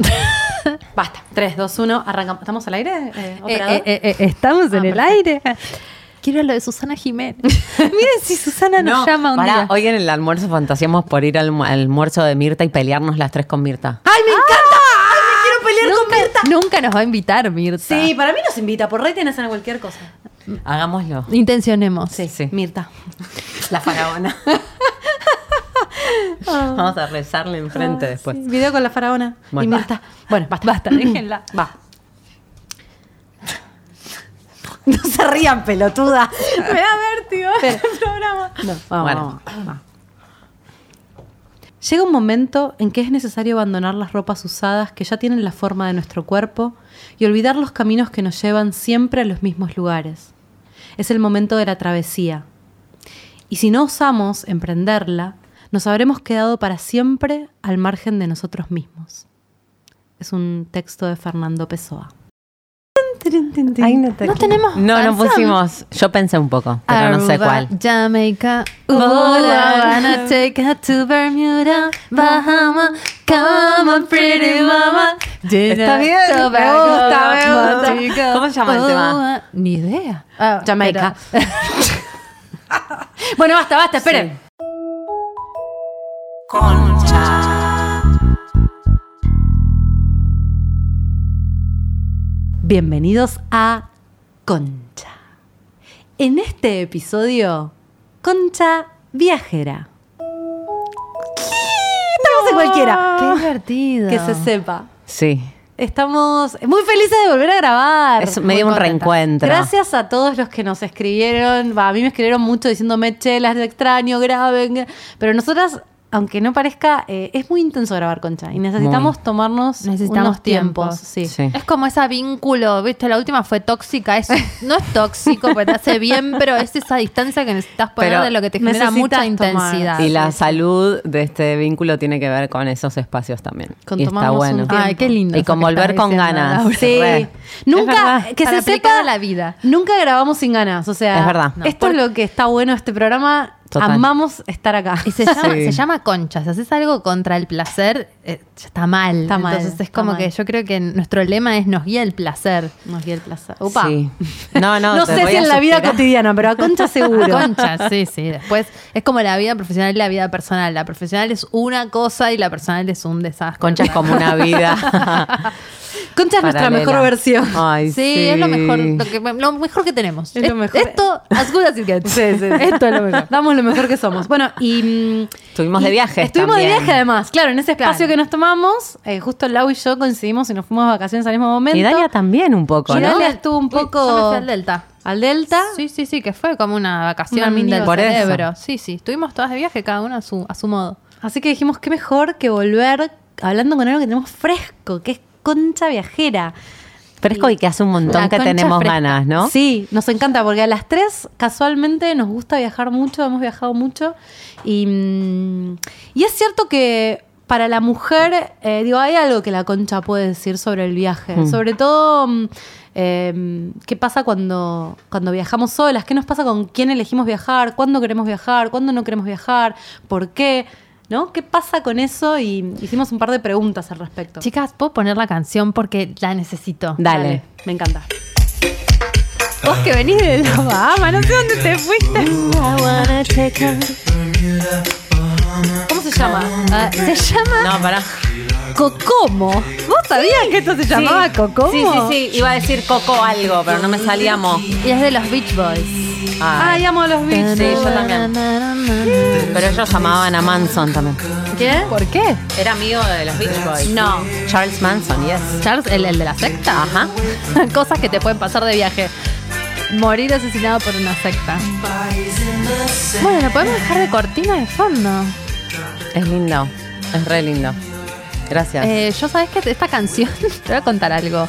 Basta. 3, 2, 1, arrancamos. ¿Estamos al aire? eh, Eh, operador? eh, eh, estamos Ah, en el perfecto. aire. Quiero lo de Susana Jiménez. Miren si Susana nos No, llama un pará, día. hoy en el almuerzo fantaseamos por ir al, mu- al almuerzo de Mirta y pelearnos las tres con Mirta. ¡Ay, me encanta! ¡Ay, me quiero pelear con Mirta! nunca, nos va a invitar Mirta. Sí, para mí nos invita. Por rating hacen cualquier cosa. Hagámoslo. Intencionemos. Sí, Sí. Mirta. La faraona. Vamos a rezarle enfrente después. Sí, video con la faraona y Bueno. Mirta. Bueno, basta. Basta, déjenla. Va. No se rían, pelotuda. Me da vértigo el programa. No, vamos, Bueno. vamos, vamos. Llega un momento en que es necesario abandonar las ropas usadas que ya tienen la forma de nuestro cuerpo y olvidar los caminos que nos llevan siempre a los mismos lugares. Es el momento de la travesía. Y si no osamos emprenderla, nos habremos quedado para siempre al margen de nosotros mismos. Es un texto de Fernando Pessoa. Ay, no, te- No tenemos No, no pusimos. Yo pensé un poco, pero no sé Aruba, cuál. Jamaica. Ooh, I wanna take her to Bermuda, Bahama. Come on, pretty mama. Está bien, me gusta, me gusta. ¿Cómo se llama el tema? Oh, Ni idea. Ah, Jamaica. pero- Bueno, basta, basta, esperen. Bienvenidos a Concha. En este episodio, Concha Viajera. Estamos en cualquiera. Qué divertido. Que se sepa. Sí. Estamos muy felices de volver a grabar. Es medio un reencuentro. Gracias a todos los que nos escribieron. A mí me escribieron mucho diciéndome, che, las de extraño, graben. Pero nosotras, aunque no parezca, eh, es muy intenso grabar concha. Y necesitamos tomarnos Necesitamos unos tiempos. tiempos. Sí. Sí. Es como ese vínculo, viste, la última fue tóxica, es, no es tóxico, porque te hace bien, pero es esa distancia que necesitas poner Pero de lo que te genera mucha tomar. intensidad. Y la salud de este vínculo tiene que ver con esos espacios también. Con y está un bueno. tiempo. Ay, qué lindo. Y con volver con ganas. Laura. Sí. Re. Nunca, que para se sepa, la vida. Nunca grabamos sin ganas. O sea, Es verdad. esto es lo que está bueno de este programa. Total. Amamos estar acá. Y se llama, Sí. se llama concha. Si haces algo contra el placer, eh, ya está mal. Está mal, Entonces es como mal. que yo creo que nuestro lema es nos guía el placer. Nos dio el placer. Upa. Sí. No, no, No sé si a en la vida cotidiana, pero a concha seguro. Concha, sí, sí. Después es como la vida profesional y la vida personal. La profesional es una cosa y la personal es un desastre. Concha es como una vida. Concha es nuestra mejor versión. Ay, Sí, es lo mejor, lo, que, lo mejor que tenemos. Es lo mejor. Esto, as good as it gets. Sí, sí, sí. Esto es lo mejor. Damos lo mejor que somos. Bueno, y. mm, Estuvimos y de viaje. Estuvimos de viaje además. Claro, en ese espacio Claro. que nos tomamos, eh, justo Lau y yo coincidimos y nos fuimos de vacaciones al mismo momento. Y Dalia también un poco, Y ¿no? Dalia estuvo un Uy, yo poco. me fui al Delta. al Delta. Sí, sí, sí, que fue como una vacación Una mini del Por eso. cerebro. Sí, sí, estuvimos todas de viaje, cada una a su, a su modo. Así que dijimos, qué mejor que volver hablando con algo que tenemos fresco, que es concha viajera. Fresco y que hace un montón que tenemos fresca. ganas, ¿no? Sí, nos encanta porque a las tres casualmente nos gusta viajar mucho, hemos viajado mucho. Y, mm, y es cierto que para la mujer, eh, digo, hay algo que la concha puede decir sobre el viaje. Mm. Sobre todo, mm, eh, qué pasa cuando, cuando viajamos solas, qué nos pasa con quién elegimos viajar, cuándo queremos viajar, cuándo no queremos viajar, por qué. ¿No? ¿Qué pasa con eso? Y hicimos un par de preguntas al respecto. Chicas, ¿puedo poner la canción porque la necesito? Dale. Me encanta. Vos que venís de la Bahama, no sé dónde te fuiste. ¿Cómo se llama? Ah, se llama No, pará. Cocomo. ¿Vos sabías que esto se llamaba Cocomo? Sí, sí, sí. Iba a decir Coco algo, pero no me salíamos. Y es de los Beach Boys. Ay, amo a los Beach. Sí, yo también. Pero ellos amaban a Manson también. ¿Qué? ¿Por qué? Era amigo de los Beach Boys. No. Charles Manson, yes. Charles, el, el de la secta. Ajá. Cosas que te pueden pasar de viaje. Morir asesinado por una secta. Bueno, lo podemos dejar de cortina de fondo. Es lindo. Es re lindo. Gracias. Eh, yo sabes que esta canción, te voy a contar algo.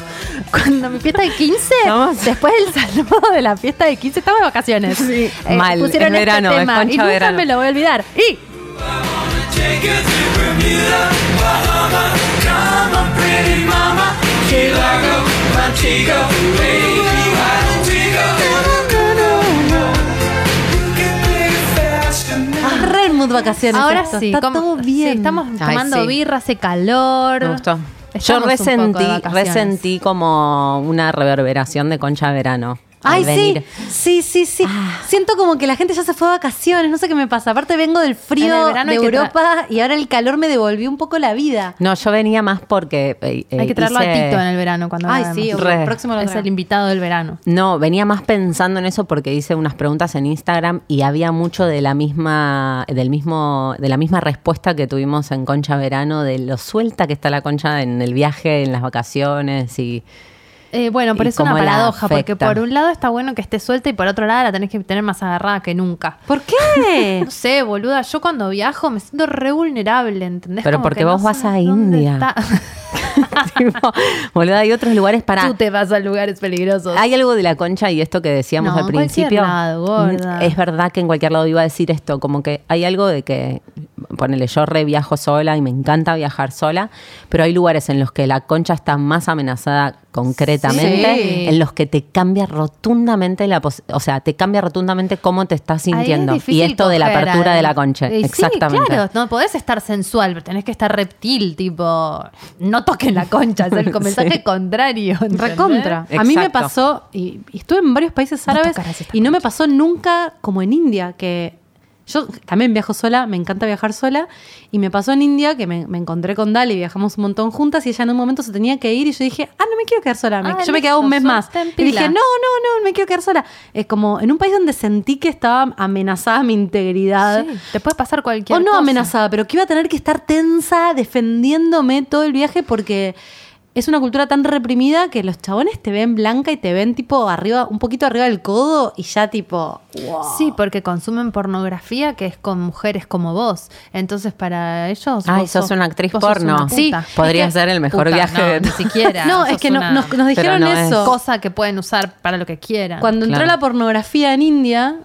Cuando mi fiesta de 15, Vamos. después del saludo de la fiesta de 15, estamos de vacaciones. Eh, Mal, pusieron es este verano, es tema concha y nunca verano. me lo voy a olvidar. Y mood vacaciones. ahora esto. sí, Está como- todo sí, bien. estamos Ay, tomando sí. birra, hace calor. Me gustó. Yo Estamos resentí, resentí como una reverberación de concha de verano. Ay, sí, venir. sí, sí, sí. Ah. Siento como que la gente ya se fue de vacaciones, no sé qué me pasa. Aparte vengo del frío de Europa y ahora el calor me devolvió un poco la vida. No, yo venía más porque. eh, Hay que eh, traerlo hice- a Tito en el verano cuando Ay, vayamos. sí, Re. el próximo lo Es el invitado del verano. No, venía más pensando en eso porque hice unas preguntas en Instagram y había mucho de la misma, del mismo, de la misma respuesta que tuvimos en Concha Verano, de lo suelta que está la concha en el viaje, en las vacaciones y Eh, bueno, pero ¿Y es una paradoja, porque por un lado está bueno que esté suelta y por otro lado la tenés que tener más agarrada que nunca. ¿Por qué? No sé, boluda, yo cuando viajo me siento re vulnerable, ¿entendés? Pero Como porque que no vos vas a India. Tipo, boluda, hay otros lugares para. Tú te vas a lugares peligrosos. Hay algo de la concha y esto que decíamos No, al principio. lado, gorda. Es verdad que en cualquier lado iba a decir esto, como que hay algo de que, ponele, yo re viajo sola y me encanta viajar sola, pero hay lugares en los que la concha está más amenazada concretamente, Sí. en los que te cambia rotundamente la pos- o sea, te cambia rotundamente cómo te estás es sintiendo. Y esto de la apertura de la concha. Y sí, Exactamente. claro, no podés estar sensual, pero tenés que estar reptil, tipo, no toquen la concha, es el mensaje Sí. contrario. ¿entendés? Recontra. A mí me pasó, y, y estuve en varios países árabes, y no me pasó nunca como en India, que yo también viajo sola, me encanta viajar sola, y me pasó en India que me, me encontré con Dali, viajamos un montón juntas, y ella en un momento se tenía que ir, y yo dije, ah, no me quiero quedar sola, me- Ah, yo me quedaba un mes más. Y dije, no, no, no, me quiero quedar sola. Es como en un país donde sentí que estaba amenazada mi integridad. Sí, te puede pasar cualquier O no cosa. amenazada, pero que iba a tener que estar tensa defendiéndome todo el viaje porque es una cultura tan reprimida que los chabones te ven blanca y te ven tipo arriba, un poquito arriba del codo y ya tipo, wow. Sí, porque consumen pornografía que es con mujeres como vos. Entonces, para ellos. Ay, vos sos una actriz porno. una Sí. Podría Es que- ser el mejor Puta, viaje no, de ni siquiera. No, es que no- nos, nos dijeron no es- eso. cosa que pueden usar para lo que quieran. Cuando entró Claro. la pornografía en India,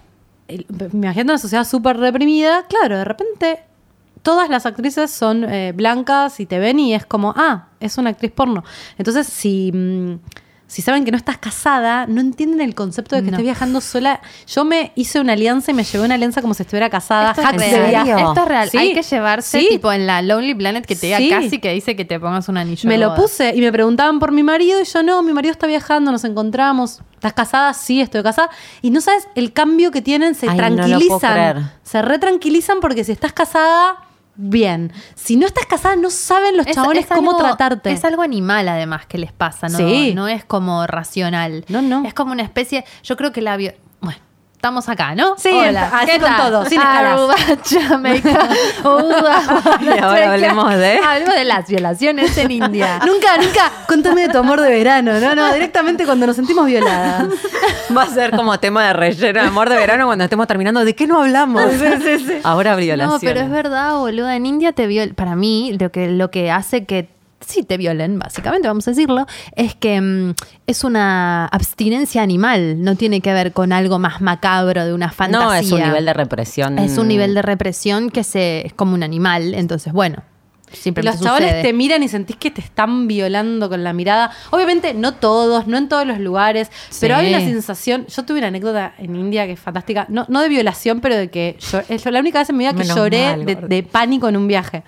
me imagino una sociedad súper reprimida, claro, de repente todas las actrices son eh, blancas y te ven y es como, ah, es una actriz porno. Entonces, si, mm, si saben que no estás casada, no entienden el concepto de que No. estés viajando sola. Yo me hice una alianza y me llevé una alianza como si estuviera casada. Esto es, real. Esto es real. Sí, Hay que llevarse, sí. tipo, en la Lonely Planet que te diga Sí. casi que dice que te pongas un anillo. Me lo puse y me preguntaban por mi marido y yo no, mi marido está viajando, nos encontramos. ¿Estás casada? Sí, estoy casada. Y no sabes el cambio que tienen, se Ay, tranquilizan. se retranquilizan porque si estás casada, bien. Si no estás casada, no saben los Es- chabones es cómo algo- tratarte. Es algo animal, además, que les pasa, ¿no? Sí. No es como racional. No, no. Es como una especie. Yo creo que la. Bueno. Estamos acá, ¿no? Sí, Hola, así ¿qué con tal? todo, sin. Aruba, Jamaica, Y ahora hablemos de- Hablemos de las violaciones en India. Nunca, nunca, contame de tu amor de verano. No, no, directamente cuando nos sentimos violadas. Va a ser como tema de relleno, amor de verano, cuando estemos terminando. ¿De qué no hablamos? Ahora violación. No, pero es verdad, boluda. En India te viol para mí, lo que, lo que hace que sí te violen, básicamente, vamos a decirlo, es que mm, es una abstinencia animal. No tiene que ver con algo más macabro de una fantasía. No, es un nivel de represión. Es un nivel de represión que se, es como un animal. Entonces, bueno, los chavales sucede. te miran y sentís que te están violando con la mirada. Obviamente, no todos, no en todos los lugares, pero hay una sensación. Yo tuve una anécdota en India que es fantástica, no, no de violación, pero de que yo, es la única vez en mi vida que Menos lloré mal, de, pánico en un viaje.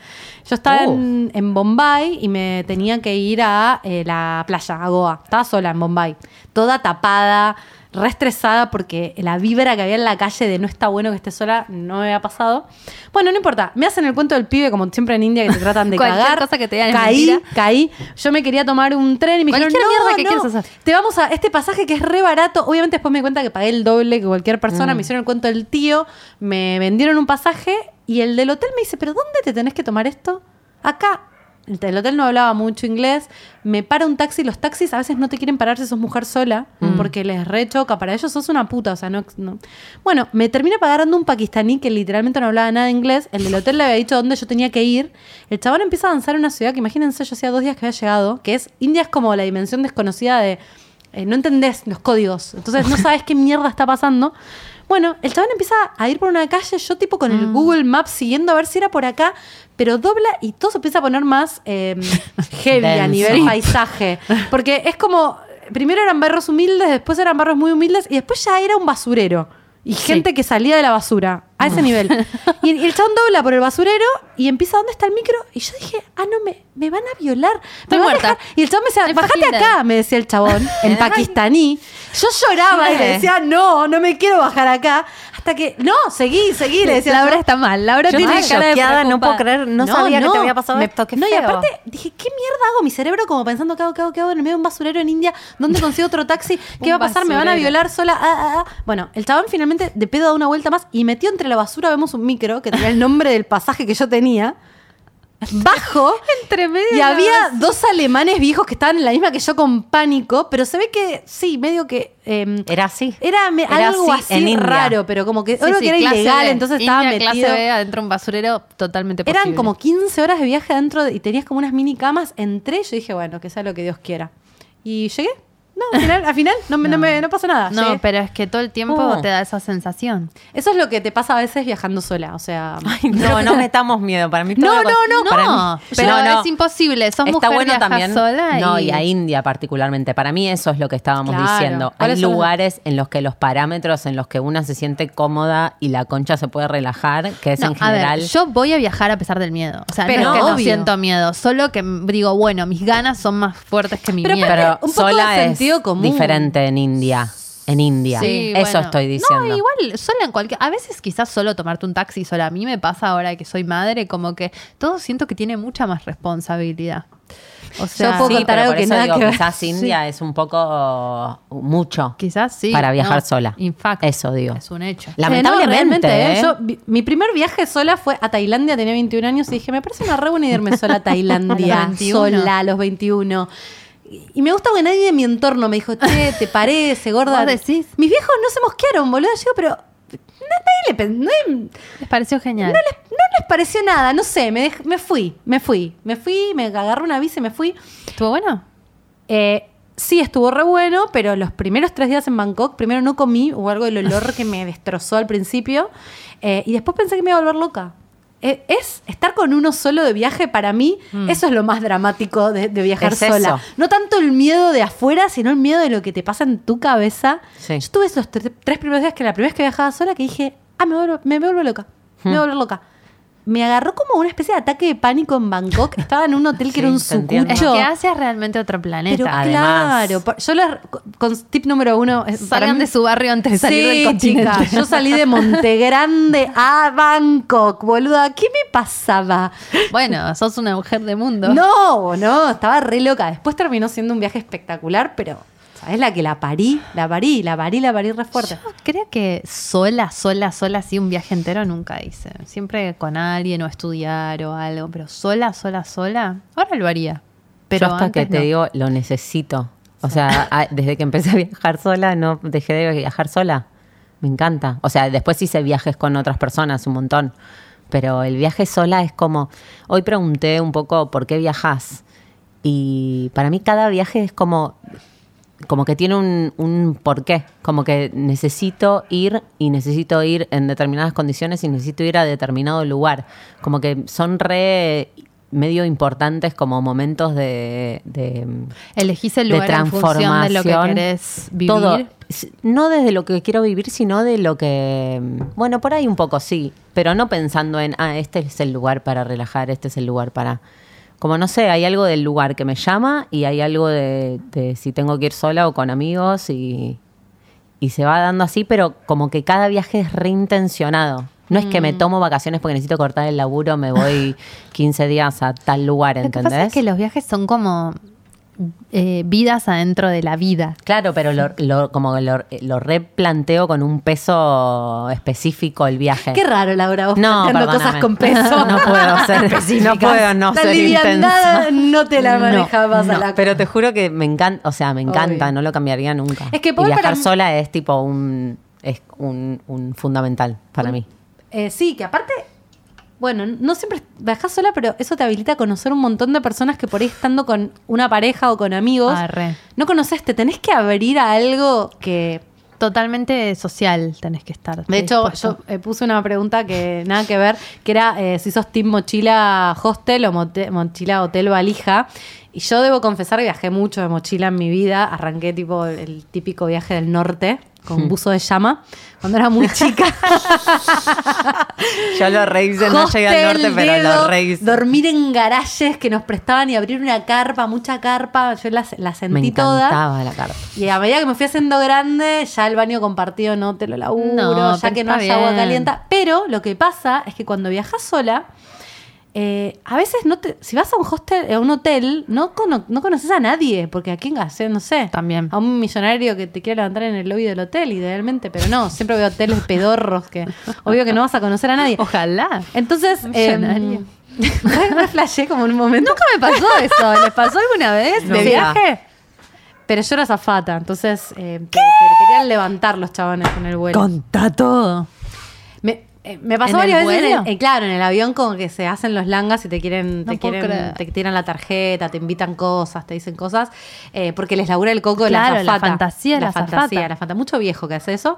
Yo estaba Uh. en, en Bombay y me tenía que ir a eh, la playa, a Goa. Estaba sola en Bombay, toda tapada. Re estresada porque la vibra que había en la calle de no está bueno que esté sola no me había pasado. Bueno, no importa. Me hacen el cuento del pibe, como siempre en India, que te tratan de Cualquier cagar. cosa que te digan es caí, mentira. caí. Yo me quería tomar un tren y me dijeron, Cualquier no, mierda que no, quieras hacer. Te vamos a este pasaje que es re barato. Obviamente después me di cuenta que pagué el doble que cualquier Mm. persona. Me hicieron el cuento del tío, me vendieron un pasaje y el del hotel me dice, ¿pero dónde te tenés que tomar esto? Acá. El hotel no hablaba mucho inglés. Me para un taxi. Los taxis a veces no te quieren parar si sos mujer sola Mm. porque les rechoca. Para ellos sos una puta. O sea, no, no. Bueno, me termina pagando un pakistaní que literalmente no hablaba nada de inglés. El del hotel le había dicho dónde yo tenía que ir. El chabón empieza a avanzar en una ciudad que imagínense, yo hacía dos días que había llegado, que es India es como la dimensión desconocida de eh, no entendés los códigos. Entonces no sabes qué mierda está pasando. Bueno, el chabón empieza a ir por una calle, yo tipo con el Google Maps siguiendo a ver si era por acá, pero dobla y todo se empieza a poner más eh, heavy a nivel paisaje. Porque es como, primero eran barrios humildes, después eran barrios muy humildes y después ya era un basurero. Y gente que salía de la basura. A ese nivel. Y, y el chabón dobla por el basurero y empieza, ¿dónde está el micro? Y yo dije, ah, no, me, me van a violar. Me Estoy van a muerta. dejar. Y el chabón me decía, bajate acá, me decía el chabón, en pakistaní. Yo lloraba y le decía, no, no me quiero bajar acá. Hasta que, no, seguí, seguí, le decía. Laura está mal. Laura Yo tiene estoy cara de choqueada, no puedo preocupada. creer, no, sabía que te había pasado me- esto, qué no, y feo. aparte dije, ¿qué mierda hago? Mi cerebro como pensando, ¿qué hago, qué hago, qué hago? En medio de un basurero en India, ¿dónde consigo otro taxi? ¿Qué va a pasar? ¿Me van a basurero. violar sola? Ah, ah, ah. Bueno, el chabón finalmente de pedo da una vuelta más y metió entre la basura, vemos un micro que tenía el nombre del pasaje que yo tenía. Bajo Entre medio y había dos alemanes viejos que estaban en la misma que yo con pánico, pero se ve que sí, medio que em, Era así. era, me- Era algo así así, en India. raro, pero como que que era clase ilegal, B. entonces estaba India, metido. clase B adentro de un basurero totalmente posible. Eran como 15 horas de viaje adentro de- y tenías como unas mini camas. Entré, yo dije, bueno, que sea lo que Dios quiera. Y llegué. No, al final, al final no, me- no, me, no pasó nada. No, llegué. pero es que todo el tiempo Oh. te da esa sensación. Eso es lo que te pasa a veces viajando sola. O sea, No, no metamos miedo. Para mí No, lo no, no. para No, mí- pero No, no. es imposible. Sos Está mujer, bueno viajás también. sola no, y... a India particularmente. Para mí eso es lo que estábamos Claro. diciendo. Hay ¿Cuáles son los- lugares en los que los parámetros en los que una se siente cómoda y la concha se puede relajar, que es No, en a ver, general. yo voy a viajar a pesar del miedo. O sea, Pero no es que no obvio. siento miedo, solo que digo, bueno, mis ganas son más fuertes que mi Pero miedo. pero un poco de sola es sentido común. diferente en India. En India. Sí, eso bueno. estoy diciendo. No, igual, sola en cualquier. A veces quizás solo tomarte un taxi sola. A mí me pasa ahora que soy madre, como que todo siento que tiene mucha más responsabilidad. O sea, puedo Sí, contar pero algo que eso nada digo, que ver. quizás India es un poco mucho quizás sí. para viajar no, sola. In fact, Eso digo. Es un hecho. La- Eh, no, Lamentablemente, realmente, ¿eh? Yo, vi- mi primer viaje sola fue a Tailandia, tenía 21 años y dije, me parece una re buena irme sola a Tailandia, A los 21. sola a los 21. Y me gusta porque nadie de mi entorno me dijo, che, ¿te parece, gorda? ¿Vos decís? Mis viejos no se mosquearon, boludo. Yo, pero nadie le nadie- Les pareció genial. no les, no les pareció nada, no sé, me, dej- me fui, me fui, me fui, me agarré una bici y me fui. ¿Estuvo bueno? Eh, sí, estuvo re bueno, pero los primeros tres días en Bangkok, primero no comí, hubo algo del olor que me destrozó al principio, eh, y después pensé que me iba a volver loca. Eh, es estar con uno solo de viaje para mí, eso es lo más dramático de, de viajar Es sola. eso. No tanto el miedo de afuera, sino el miedo de lo que te pasa en tu cabeza. Sí. Yo tuve esos tre- tres primeros días que la primera vez que viajaba sola que dije, ah, me vuelvo, me vuelvo loca, me Hmm. vuelvo loca. Me agarró como una especie de ataque de pánico en Bangkok. Estaba en un hotel que Sí, era un entiendo. Es sucucho. que Asia es realmente otro planeta. Pero Además. claro, yo les- con tip número uno. es- para Salgan mí- de su barrio antes de salir Sí, del continente. chica, yo salí de Montegrande a Bangkok, boluda. ¿Qué me pasaba? Bueno, sos una mujer de mundo. No, no, estaba re loca. Después terminó siendo un viaje espectacular, pero ¿sabes la que la parí? La parí, la parí, la parí re fuerte. Yo creo que sola, sola, sola, así un viaje entero nunca hice. Siempre con alguien o estudiar o algo, pero sola, sola, sola. Ahora lo haría. Pero Yo hasta antes que te no. digo, lo necesito. O sea, a- desde que empecé a viajar sola, no dejé de viajar sola. Me encanta. O sea, después hice viajes con otras personas un montón. Pero el viaje sola es como. Hoy pregunté un poco por qué viajas. Y para mí cada viaje es como. Como que tiene un, un porqué. Como que necesito ir y necesito ir en determinadas condiciones y necesito ir a determinado lugar. Como que son re medio importantes como momentos de, de Elegís el de lugar en función de lo que transformación. querés vivir. Todo. No desde lo que quiero vivir, sino de lo que. Bueno, por ahí un poco sí, pero no pensando en, ah, este es el lugar para relajar, este es el lugar para. Como no sé, hay algo del lugar que me llama y hay algo de, de si tengo que ir sola o con amigos y, y se va dando así, pero como que cada viaje es reintencionado. No es que Mm. me tomo vacaciones porque necesito cortar el laburo, me voy 15 días a tal lugar, Lo que ¿entendés? pasa es que los viajes son como eh, vidas adentro de la vida. Claro, pero lo, lo- como que lo, lo replanteo con un peso específico el viaje. Qué raro, Laura, vos No, planteando perdóname. cosas con peso. No puedo ser, no puedo no La ser intensa. no te la manejabas No, a la pero te juro que me encanta, o sea, me encanta, Obvio. no lo cambiaría nunca. Es que y viajar para- sola es tipo un es un, un fundamental para mí. Eh, sí, que aparte, bueno, no siempre viajas sola, pero eso te habilita a conocer un montón de personas que por ahí estando con una pareja o con amigos, Arre. no conoces, te tenés que abrir a algo que... Totalmente social tenés que estar. De hecho, dispuesto. yo eh, puse una pregunta que nada que ver, que era eh, si sos team mochila hostel o mote- mochila hotel valija. Y yo debo confesar que viajé mucho de mochila en mi vida. Arranqué tipo el típico viaje del norte, con buzo de llama, cuando era muy chica. Yo los raves no llegué al norte, Hostel, pero dedo, los raves. Dormir en garajes que nos prestaban y abrir una carpa, mucha carpa. Yo la, la Me sentí toda. encantaba la carta. Y a medida que me fui haciendo grande, ya el baño compartido no te lo laburo, No, ya que no haya agua caliente. Pero lo que pasa es que cuando viajas sola, eh, a veces no te, si vas a un hostel, a un hotel, no, cono- no conoces a nadie, porque a quién hacer, no sé. También. A un millonario que te quiere levantar en el lobby del hotel, idealmente, pero no, siempre veo hoteles pedorros que obvio que no vas a conocer a nadie. Ojalá. Entonces, eh, millonario. me flashé como en un momento. Nunca me pasó eso. ¿Les pasó alguna vez No. de viaje? Pero yo era zafata, entonces eh, te- te querían levantar los chabones en el vuelo. Contá todo. Me, eh, me pasó ¿En varias el veces, en el- eh, claro, en el avión como que se hacen los langas y te quieren, No te quieren, creer. te tiran la tarjeta, te invitan cosas, te dicen cosas, eh, porque les labura el coco de Claro, la la zafata. fantasía de la fantasía, la fantasía. Mucho viejo que hace eso.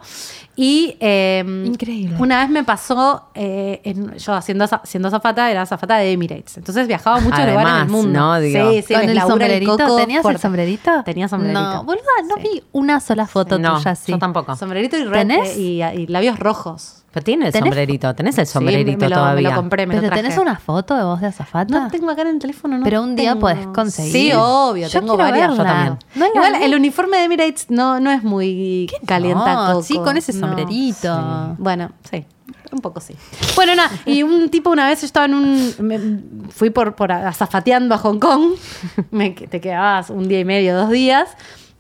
Y eh, Increíble. Una vez me pasó, eh, en- yo haciendo aza- siendo azafata, era azafata de Emirates. Entonces viajaba a muchos lugares del mundo. ¿no? Digo. sí, sí, ¿Con el sombrerito? coco ¿Tenías el sombrerito? Tenía sombrerito. No, boluda, no Sí. vi una sola foto No, tuya así. yo tampoco. Sombrerito y, red, ¿Tenés? y, y labios rojos. Pero tiene el ¿Tenés- sombrerito, tenés el Sí, sombrerito me lo, todavía. Me lo compré, me ¿Pero lo traje. tenés una foto de vos de azafata? No tengo acá en el teléfono, no. Pero un día tengo. podés conseguir. Sí, obvio, Yo tengo varias. verla. Yo también. No Igual el uniforme de Emirates no, no es muy calienta No, coco. sí, con ese No. sombrerito. Bueno, sí. Un poco sí. Bueno, nada, y un tipo una vez yo estaba en un. me- fui por, por azafateando a Hong Kong. Me, te quedabas un día y medio, dos días.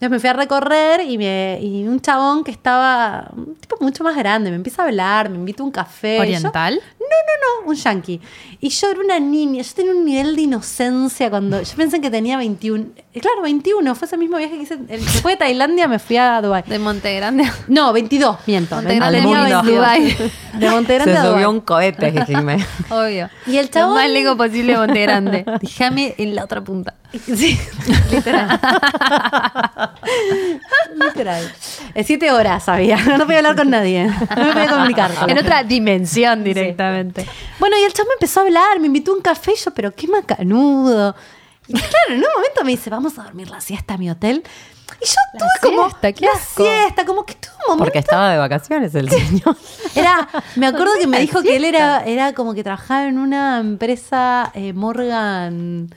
Entonces me fui a recorrer y, me, y un chabón que estaba. Un tipo mucho más grande. Me empieza a hablar, me invita a un café. ¿Oriental? No, no, no, un yankee. Y yo era una niña, yo tenía un nivel de inocencia cuando. Yo pensé que tenía 21. Eh, Claro, 21, fue ese mismo viaje que hice. el- Después de Tailandia me fui a Dubái. De Monte Grande. No, 22, miento. Monte Grande Tenía al mundo. 22. Dubái. De Monte Grande Se a subió un cohete, Jimé. Obvio. Y el Lo chabón- más lejos posible de Monte Grande. Déjame en la otra punta. Sí, literal. literal. Eh, siete horas había. No podía hablar con nadie. No me podía comunicar. En otra dimensión directamente. Bueno, y el chabón me empezó a hablar, me invitó a un café, y yo, pero qué macanudo. Y claro, en un momento me dice, vamos a dormir la siesta a mi hotel. Y yo La tuve como siesta, qué la asco. siesta, como que tuve un momento. Porque estaba de vacaciones el señor. Era, me acuerdo que me dijo que él era, era como que trabajaba en una empresa eh, Morgan,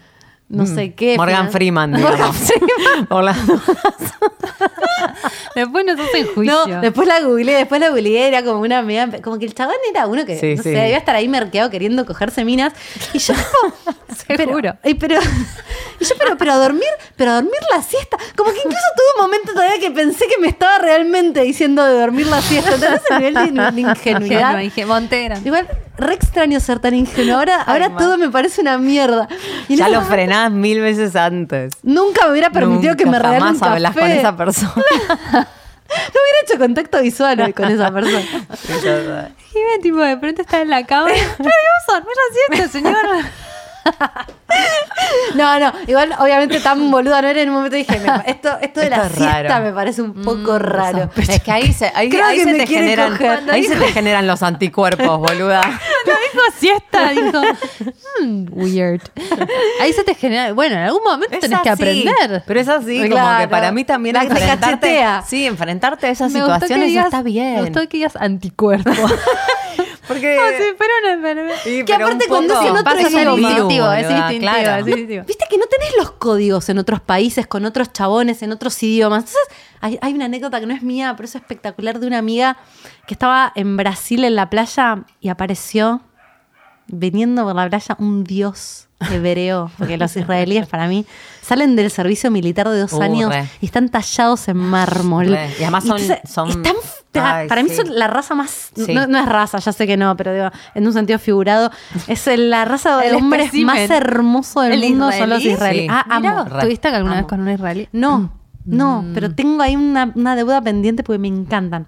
no sé qué. Mm. Morgan Freeman, Morgan. Freeman. Dudas. Después nos hacen juicio. No, después la googleé, después la googleé, era como una media, como que el chabón era uno que, Sí, no sí. sé, debía estar ahí merqueado queriendo cogerse minas. Y yo, Seguro. Pero, y pero, y yo, pero, pero a dormir, pero a dormir la siesta. Como que incluso tuve un momento todavía que pensé que me estaba realmente diciendo de dormir la siesta. ¿Tenés el nivel de, de ingenuidad? Ingenua, inge- Monte Grande. Igual, re extraño ser tan ingenuo. Ahora, ahora todo me parece una mierda. Y Ya lo momento frenás mil veces antes. Nunca me hubiera permitido que me regalen un jamás hablas café. con esa persona. No hubiera hecho contacto visual con esa persona. Y me tipo, de pronto está en la cama. Pero dormir la siesta, señor. No, no, igual obviamente tan boluda no era en un momento dije, me- esto, esto de Esto la es siesta raro. me parece un poco raro. Es que ahí se, ahí, ahí se te generan, coger. ahí se te generan los anticuerpos, boluda. Cuando dijo siesta, dijo, "Hmm, weird. Ahí se te genera. Bueno, en algún momento Es tenés que aprender. Pero es así, como Claro. que para mí también La enfrentarte, sí, enfrentarte a esas Me gustó que situaciones digas- está bien. Me gustó que digas anticuerpo. Porque Como si fuera una enfermedad. Sí, Que pero aparte cuando es en otro es boluda, instintivo, claro. es instintivo. Viste que no tenés los códigos en otros países, con otros chabones, en otros idiomas. Entonces, hay, hay una anécdota que no es mía, pero es espectacular, de una amiga que estaba en Brasil en la playa y apareció viniendo por la playa un dios hebreo, porque los israelíes para mí salen del servicio militar de dos Uh, años re. y están tallados en mármol. Re. Y además son- entonces, son- están- Ay, para mí sí. son la raza más... Sí. No, no es raza, ya sé que no, pero digo, en un sentido figurado, es la raza de hombres más hermoso del ¿El mundo son los israelí? israelíes. Sí. Ah, amo. ¿Tuviste alguna Amo. vez con un israelí? No, no, pero tengo ahí una, una deuda pendiente porque me encantan.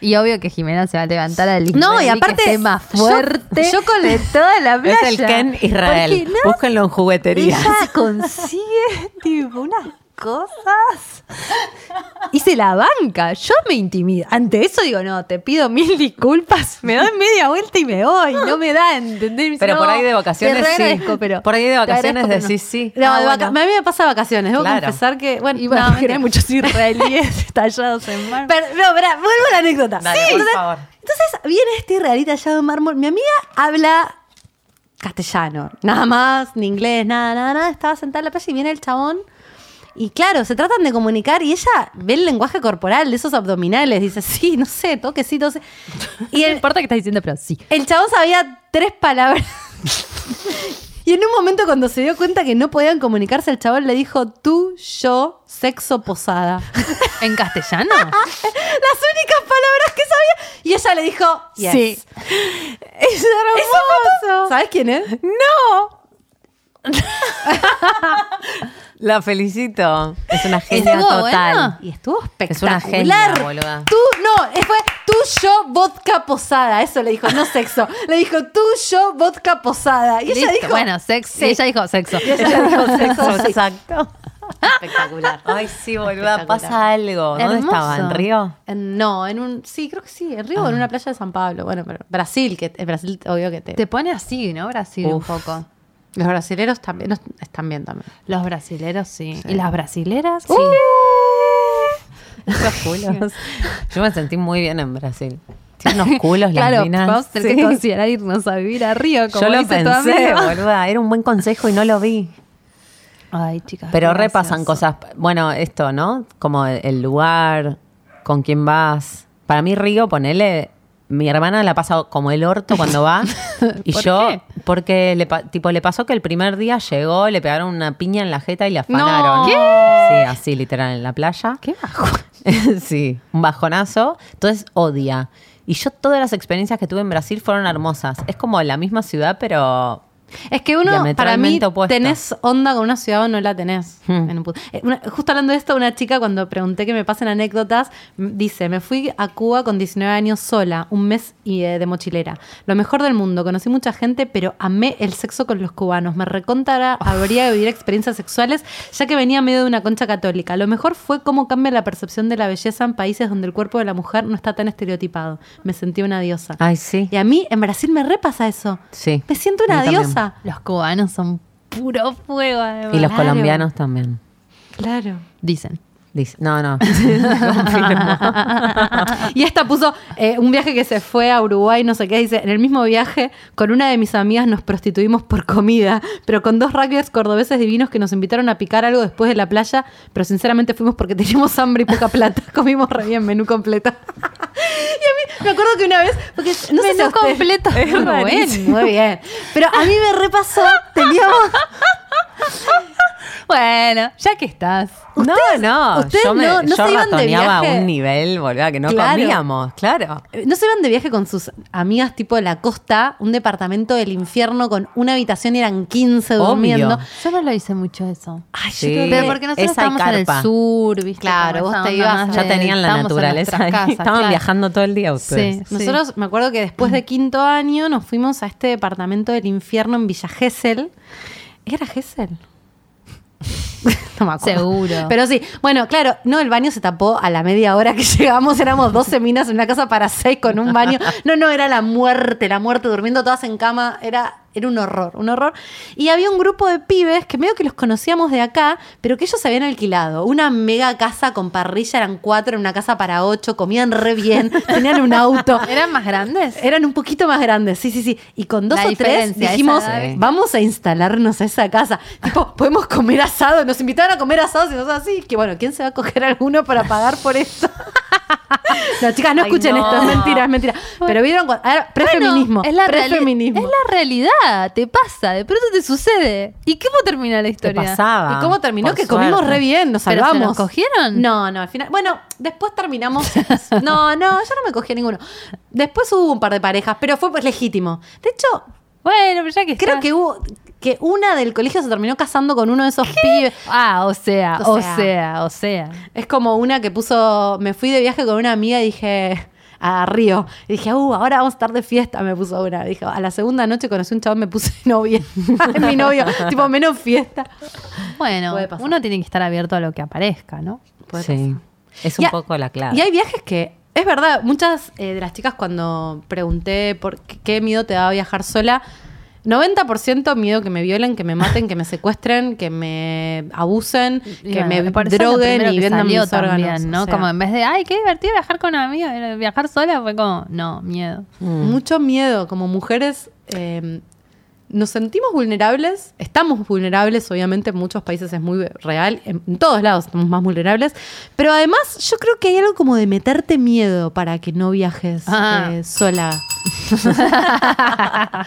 Y obvio que Jimena se va a levantar al No, y aparte, que esté más yo- fuerte yo con- de toda la playa. es el Ken Israel. Porque no, Búsquenlo en juguetería. ella consigue tipo cosas. Se la banca. Yo me intimido. Ante eso digo, no, te pido mil disculpas. Me doy media vuelta y me voy. No me da, ¿entendés? Pero por "No, ahí de vacaciones sí. pero Por ahí de vacaciones decís sí. No, Ah, de vaca- bueno. a mí me pasa vacaciones. Debo Claro. confesar que, bueno, Y bueno, no, hay muchos israelíes estallados en mármol. Pero, no, verá, vuelvo a la anécdota. Dale, sí, por entonces, favor. entonces viene este israelí tallado de mármol. Mi amiga habla castellano, nada más, ni inglés, nada, nada, nada. Estaba sentada en la playa y viene el chabón. Y claro, se tratan de comunicar y ella ve el lenguaje corporal de esos abdominales. Dice, sí, no sé, toquecito. sé. Y No el, importa que estás diciendo, pero sí. el chabón sabía tres palabras. Y en un momento cuando se dio cuenta que no podían comunicarse, el chabón le dijo, tú, yo, sexo, posada. ¿En castellano? Las únicas palabras que sabía. Y ella le dijo, yes. Sí. Es hermoso. ¿Sabes quién es? ¡No! La felicito. Es una genia ¿Estuvo total. bueno? Y estuvo Es espectacular. una genia, boluda. Tú, no, eh, fue tú, yo, vodka posada. Eso le dijo, no sexo. Le dijo tú, yo, vodka posada. Y ella dijo, bueno, sexo. Sí. Y ella dijo sexo. Y ella dijo sexo. sí. Exacto. Espectacular. Ay, sí, boluda, pasa algo. ¿Dónde Hermoso. estaba? ¿En Río? En- no, en un. Sí, creo que sí, en Río o en una playa de San Pablo. Bueno, pero Brasil, que en Brasil, obvio que te. Te pone así, ¿no? Brasil Uf. un poco. Los brasileros también no, están bien también. Los brasileros sí. ¿Y las brasileras? Sí. Esos culos. Yo me sentí muy bien en Brasil. Tiene unos culos las Claro, minas. vamos a tener Sí. que considerar irnos a vivir a Río, como Yo lo dice pensé, boluda. Era un buen consejo y no lo vi. Ay, chicas. Pero repasan gracioso. cosas. Bueno, esto, ¿no? Como el, el lugar, con quién vas. Para mí, Río, ponele. Mi hermana la pasa como el orto cuando va. y ¿Por yo, qué? porque le, tipo, le pasó que el primer día llegó, le pegaron una piña en la jeta y le No. afanaron. ¿Qué? Sí, así, literal, en la playa. Qué bajo. sí, un bajonazo. Entonces odia. Y yo todas las experiencias que tuve en Brasil fueron hermosas. Es como la misma ciudad, pero Es que uno, para mí, opuesta. tenés onda con una ciudad o no la tenés. Hmm. en un Eh, una- justo hablando de esto, una chica cuando pregunté que me pasen anécdotas, dice, me fui a Cuba con 19 años sola, un mes y, eh, de mochilera. Lo mejor del mundo, conocí mucha gente, pero amé el sexo con los cubanos. Me recontara, habría de vivir experiencias sexuales, ya que venía medio de una concha católica. Lo mejor fue cómo cambia la percepción de la belleza en países donde el cuerpo de la mujer no está tan estereotipado. Me sentí una diosa. Ay, sí. Y a mí, en Brasil, me repasa eso. Sí. Me siento una A Los cubanos son puro fuego, además. Y los Claro. colombianos también. Claro. Dicen. Dice, no, no. y esta puso eh, un viaje que se fue a Uruguay, no sé qué, dice, en el mismo viaje con una de mis amigas nos prostituimos por comida, pero con dos rugbyers cordobeses divinos que nos invitaron a picar algo después de la playa, pero sinceramente fuimos porque teníamos hambre y poca plata, comimos re bien, menú completo. y a mí me acuerdo que una vez, porque no sé si completo. Es Muy bueno. muy bien. Pero a mí me repasó, teníamos... Bueno, ya que estás. no, no. ustedes yo me, no- no yo se iban de ratoneaba a viaje. un nivel, boluda, que no Claro. comíamos, claro. ¿No se iban de viaje con sus amigas tipo de la costa, un departamento del infierno con una habitación y eran 15 Obvio. durmiendo? Yo no lo hice mucho eso. Ay, yo Sí. que- Pero porque nosotros Esa estamos en el sur, ¿viste? Claro, vos te ibas Ya de- tenían la naturaleza ahí. casas, Estaban claro. viajando todo el día ustedes. Sí. Nosotros, me acuerdo que después de quinto año nos fuimos a este departamento del infierno en Villa Gesell. ¿Era Gesell? no me acuerdo. Seguro. Pero sí, bueno, claro, no, el baño se tapó a la media hora que llegamos, éramos 12 minas en una casa para seis con un baño. No, no, era la muerte, la muerte, durmiendo todas en cama, era, era un horror, un horror. Y había un grupo de pibes que medio que los conocíamos de acá, pero que ellos se habían alquilado. Una mega casa con parrilla, eran cuatro, en una casa para ocho, comían re bien, tenían un auto. ¿Eran más grandes? Eran un poquito más grandes, sí, sí, sí. Y con dos La o tres dijimos, edad. vamos a instalarnos a esa casa. Tipo, podemos comer asado. Nos invitaron a comer asado y nosotros así. Que bueno, ¿quién se va a coger alguno para pagar por esto? no, chicas, no Ay, escuchen no. esto, es mentira, es mentira. Pero vieron, cu- a ver, prefeminismo. Bueno, es la, prefeminismo. es la realidad, te pasa, de pronto te sucede. ¿Y cómo termina la historia? pasaba. ¿Y cómo terminó? Que comimos re bien, nos ¿Pero se salvamos. los cogieron? No, no, al final. Bueno, después terminamos. No, no, yo no me cogí a ninguno. Después hubo un par de parejas, pero fue legítimo. De hecho, Bueno, pero ya que creo estás- que hubo. Que una del colegio se terminó casando con uno de esos pibes. Ah, o sea, O o sea. sea, o sea. Es como una que puso. Me fui de viaje con una amiga y dije. a Río. Y dije, uh, ahora vamos a estar de fiesta, me puso una. Dije, a la segunda noche conocí un chabón, me puse novia. Es mi novio, tipo, menos fiesta. Bueno, uno tiene que estar abierto a lo que aparezca, ¿no? Puede Sí. Es un Y poco la clave. Y hay viajes que, es verdad, muchas eh, de las chicas cuando pregunté por qué, qué miedo te daba viajar sola, 90% miedo que me violen, que me maten, que me secuestren, que me abusen, Y que bueno, me droguen y vendan mis órganos. también, ¿no? o sea, como en vez de, ay, qué divertido viajar con amigos, viajar sola fue como, no, miedo. Mm. Mucho miedo. Como mujeres eh, nos sentimos vulnerables, estamos vulnerables, obviamente en muchos países es muy real, en, en todos lados estamos más vulnerables, pero además yo creo que hay algo como de meterte miedo para que no viajes Ah. eh, sola.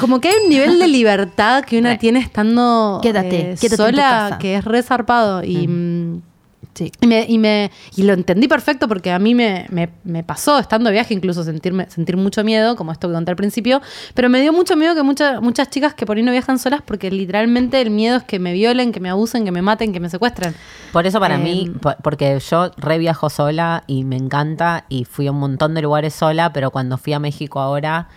como que hay un nivel de libertad que una tiene estando Quédate, eh, quédate sola que es resarpado y... mm, Sí. y me, y me- y lo entendí perfecto porque a mí me, me- me pasó estando de viaje incluso sentirme, sentir mucho miedo, como esto que conté al principio, pero me dio mucho miedo que muchas muchas chicas que por ahí no viajan solas porque literalmente el miedo es que me violen, que me abusen, que me maten, que me secuestren. Por eso para Em, mí, po- porque yo re viajo sola y me encanta y fui a un montón de lugares sola, pero cuando fui a México ahora,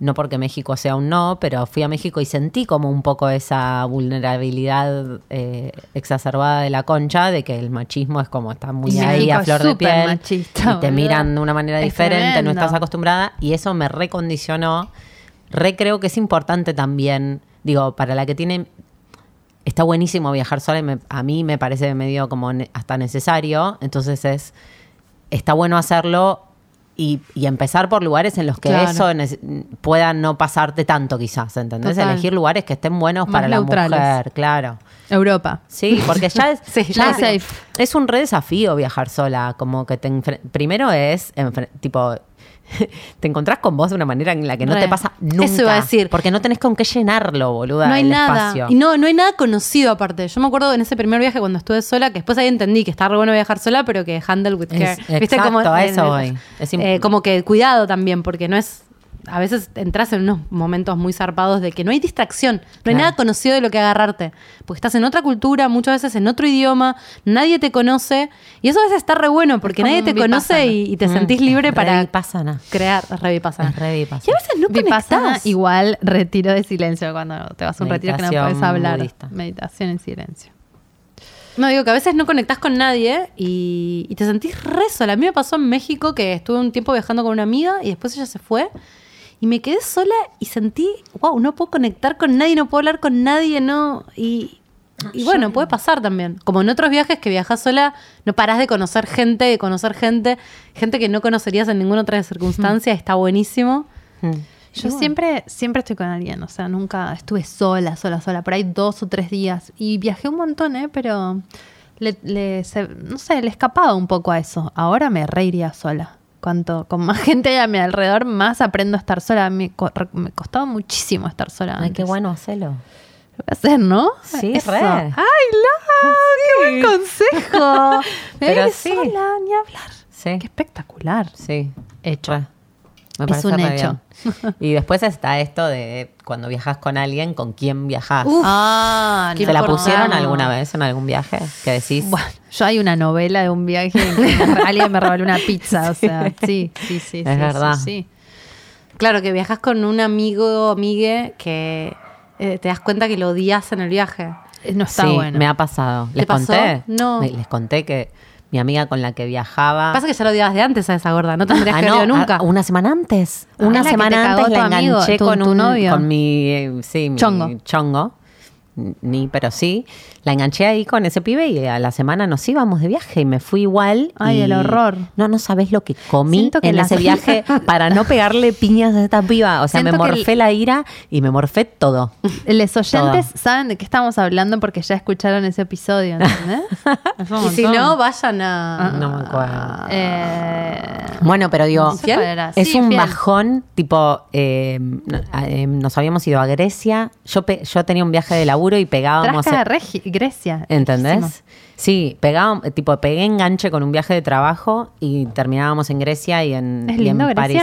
no porque México sea un no, pero fui a México y sentí como un poco esa vulnerabilidad eh, exacerbada de la concha, de que el machismo es como está muy Y ahí México a flor de piel machista, y te miran de una manera Es diferente, no estás acostumbrada y eso me recondicionó. Re creo que es importante también, digo, para la que tiene está buenísimo viajar sola y me- a mí me parece medio como ne- hasta necesario. Entonces es, está bueno hacerlo y, y empezar por lugares en los que Claro. eso pueda no pasarte tanto quizás, ¿entendés? Total. Elegir lugares que estén buenos Más para la mujer, claro. Europa. Sí, porque ya es, Sí, ya es, safe. es un re desafío viajar sola, como que te primero es tipo te encontrás con vos de una manera en la que no Re. te pasa nunca. Eso iba a decir. Porque no tenés con qué llenarlo, boluda, no hay el nada. espacio. Y no, no hay nada conocido aparte. Yo me acuerdo en ese primer viaje cuando estuve sola, que después ahí entendí que está re bueno viajar sola, pero que handle with Es- care. exacto, eh, eso eh, voy. Es eh, como que cuidado también, porque no es. A veces entras en unos momentos muy zarpados de que no hay distracción, no hay nada conocido de lo que agarrarte. Porque estás en otra cultura, muchas veces en otro idioma, nadie te conoce. Y eso a veces está re bueno, porque nadie te conoce y, y te Mm, sentís libre re para vipassana. crear. Re vipassana. Es re vipassana. Y a veces no Vipassana conectás. igual retiro de silencio cuando te vas a un retiro que no puedes hablar. budista. Meditación en silencio. No, digo que a veces no conectás con nadie y, y te sentís re sola. A mí me pasó en México que estuve un tiempo viajando con una amiga y después ella se fue y me quedé sola y sentí, wow, no puedo conectar con nadie, no puedo hablar con nadie, no. Y, y bueno, puede pasar también. Como en otros viajes que viajas sola, no parás de conocer gente, de conocer gente, gente que no conocerías en ninguna otra circunstancia, está buenísimo. Mm. Yo bueno. siempre, siempre estoy con alguien, o sea, nunca estuve sola, sola, sola, por ahí dos o tres días. Y viajé un montón, ¿eh? Pero le, le- se- no sé, le escapaba un poco a eso. Ahora me reiría sola. Cuanto con más gente a mi alrededor, más aprendo a estar sola. Me, co- me costaba muchísimo estar sola. Ay, qué bueno hacerlo. Lo voy a hacer, ¿no? Sí, Eso. re. ¡Ay, la! ¡Qué buen consejo! Pero sí. sola, ni hablar. Sí. Qué espectacular. Sí. Hecho. Re. Me Es un hecho. bien. Y después está esto de cuando viajas con alguien, con quién viajas. ah, qué ¿Se la pusieron alguna vez en algún viaje? Que decís. Bueno, yo hay una novela de un viaje en que alguien me regaló una pizza, o sea, sí, sí, sí. Es sí, verdad. Sí, sí. Claro, que viajas con un amigo o amigue que eh, te das cuenta que lo odias en el viaje. Eh, No está sí, bueno. me ha pasado. ¿Les ¿Te pasó? conté? No. Me- Les conté que mi amiga con la que viajaba. Pasa que ya lo odiabas de antes a esa gorda, no tendrías Ah, que no, nunca. ah, una semana antes. Ah, una semana antes la amigo, enganché tu- con tu un novio. con mi eh, sí, mi Chongo. chongo. Ni, pero sí. La enganché ahí con ese pibe y a la semana nos íbamos de viaje y me fui igual. Ay, y- el horror. No, no sabes lo que comí que en ese viaje para no pegarle piñas a esta piba. O sea, me el- morfé la ira y me morfé todo. Los oyentes Todo. saben de qué estamos hablando porque ya escucharon ese episodio, ¿entendés? Y si no, vayan a. No me acuerdo. Eh, Bueno, pero digo, es Sí, un fiel. bajón, tipo, eh, eh, nos habíamos ido a Grecia, yo, pe- yo tenía un viaje de laburo y pegábamos... Trasca de Grecia. ¿Entendés? Sí, pegábamos, tipo, pegué enganche con un viaje de trabajo y terminábamos en Grecia y en, ¿Es y en Grecia? París.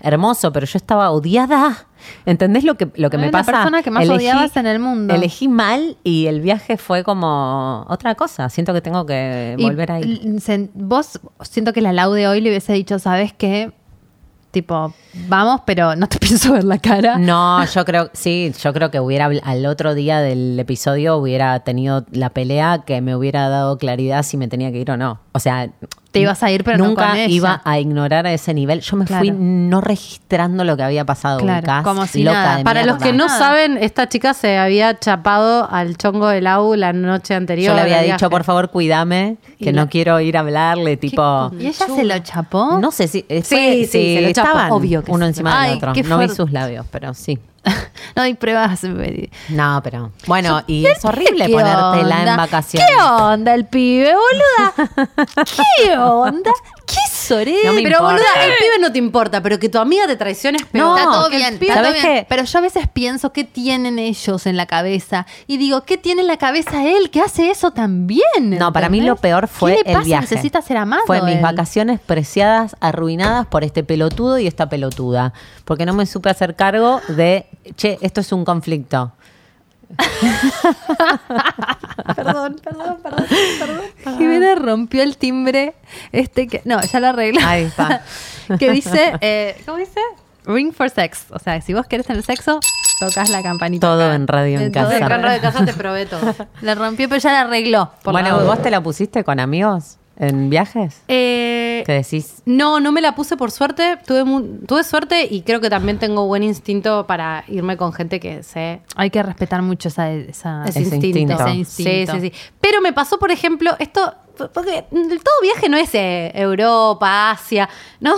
Hermoso, pero yo estaba odiada. ¿Entendés lo que, lo que me pasa? persona que más odiabas en el mundo. Elegí mal y el viaje fue como otra cosa. Siento que tengo que Y volver ahí. vos, siento que la Laude hoy le hubiese dicho, ¿sabes qué? Tipo, vamos, pero no te pienso ver la cara. No, yo creo, sí, yo creo que hubiera, al otro día del episodio hubiera tenido la pelea que me hubiera dado claridad si me tenía que ir o no. O sea, Te ibas a ir, pero no nunca con ella. iba a ignorar a ese nivel. Yo me fui no registrando lo que había pasado. Claro, ubicás, como si loca nada. de Para los que no Nada. saben, esta chica se había chapado al chongo del AU la noche anterior. Yo le había dicho, viaje. por favor, cuídame, Y que la- no quiero ir a hablarle, tipo... ¿Y ella se lo chapó? No sé si... eh, Sí, sí, se lo chapó, obvio que uno sí. encima Ay, del otro. No vi sus labios, pero sí. no hay pruebas. No, pero... Bueno, y es horrible ¿Qué ponértela onda? en vacaciones. ¿Qué onda el pibe, boluda? ¿Qué onda? ¿Qué sorete? No me Pero importa. boluda, el pibe no te importa, pero que tu amiga te traicione es peor. No, Está todo bien, pibe- está todo ¿sabes bien. qué? Pero yo a veces pienso qué tienen ellos en la cabeza. Y digo, ¿qué tiene en la cabeza él que hace eso también? No, para mí lo peor fue ¿Qué le el viaje. Necesita ser amado. Fue mis vacaciones preciadas, arruinadas por este pelotudo y esta pelotuda. Porque no me supe hacer cargo de, che, esto es un conflicto. Perdón, perdón, perdón, perdón. Jimena rompió el timbre. Este que. No, ya lo arregló. Ahí está. que dice. eh, ¿Cómo dice? Ring for sex. O sea, si vos querés tener sexo, tocas la campanita. Todo acá. en radio en Todo casa. Acá en Radio de Casa te probé todo. La rompió, pero ya la arregló. por la bueno, duda. ¿vos te la pusiste con amigos en viajes? Eh, Que decís, no, no me la puse por suerte. Tuve, tuve suerte y creo que también tengo buen instinto para irme con gente que sé Hay que respetar mucho esa, esa- ese, Ese instinto. instinto. Ese instinto. Sí, sí, sí. Pero me pasó, por ejemplo, esto, porque todo viaje no es eh, Europa, Asia, ¿no?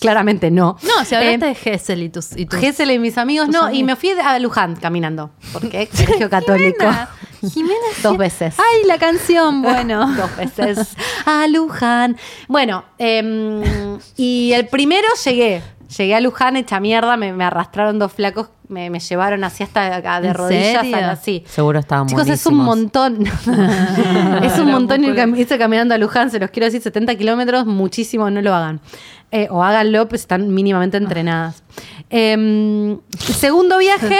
Claramente no. No, si hablaste Eh, de Gessel y tus. Y tus Gesell y mis amigos, no, y me fui a Luján caminando, porque colegio católico. Jimena, Jimena Dos veces. Ay, la canción, bueno. Dos veces a Luján. Bueno, em, y el primero llegué. Llegué a Luján hecha mierda, me, me arrastraron dos flacos, me, me llevaron así hasta acá de ¿En rodillas. serio? A la, sí. seguro estaban Chicos, es un montón. es un montón ir cam- irse caminando a Luján, se los quiero decir, 70 kilómetros, muchísimo, no lo hagan. Eh, o háganlo, pues están mínimamente entrenadas. Em, segundo viaje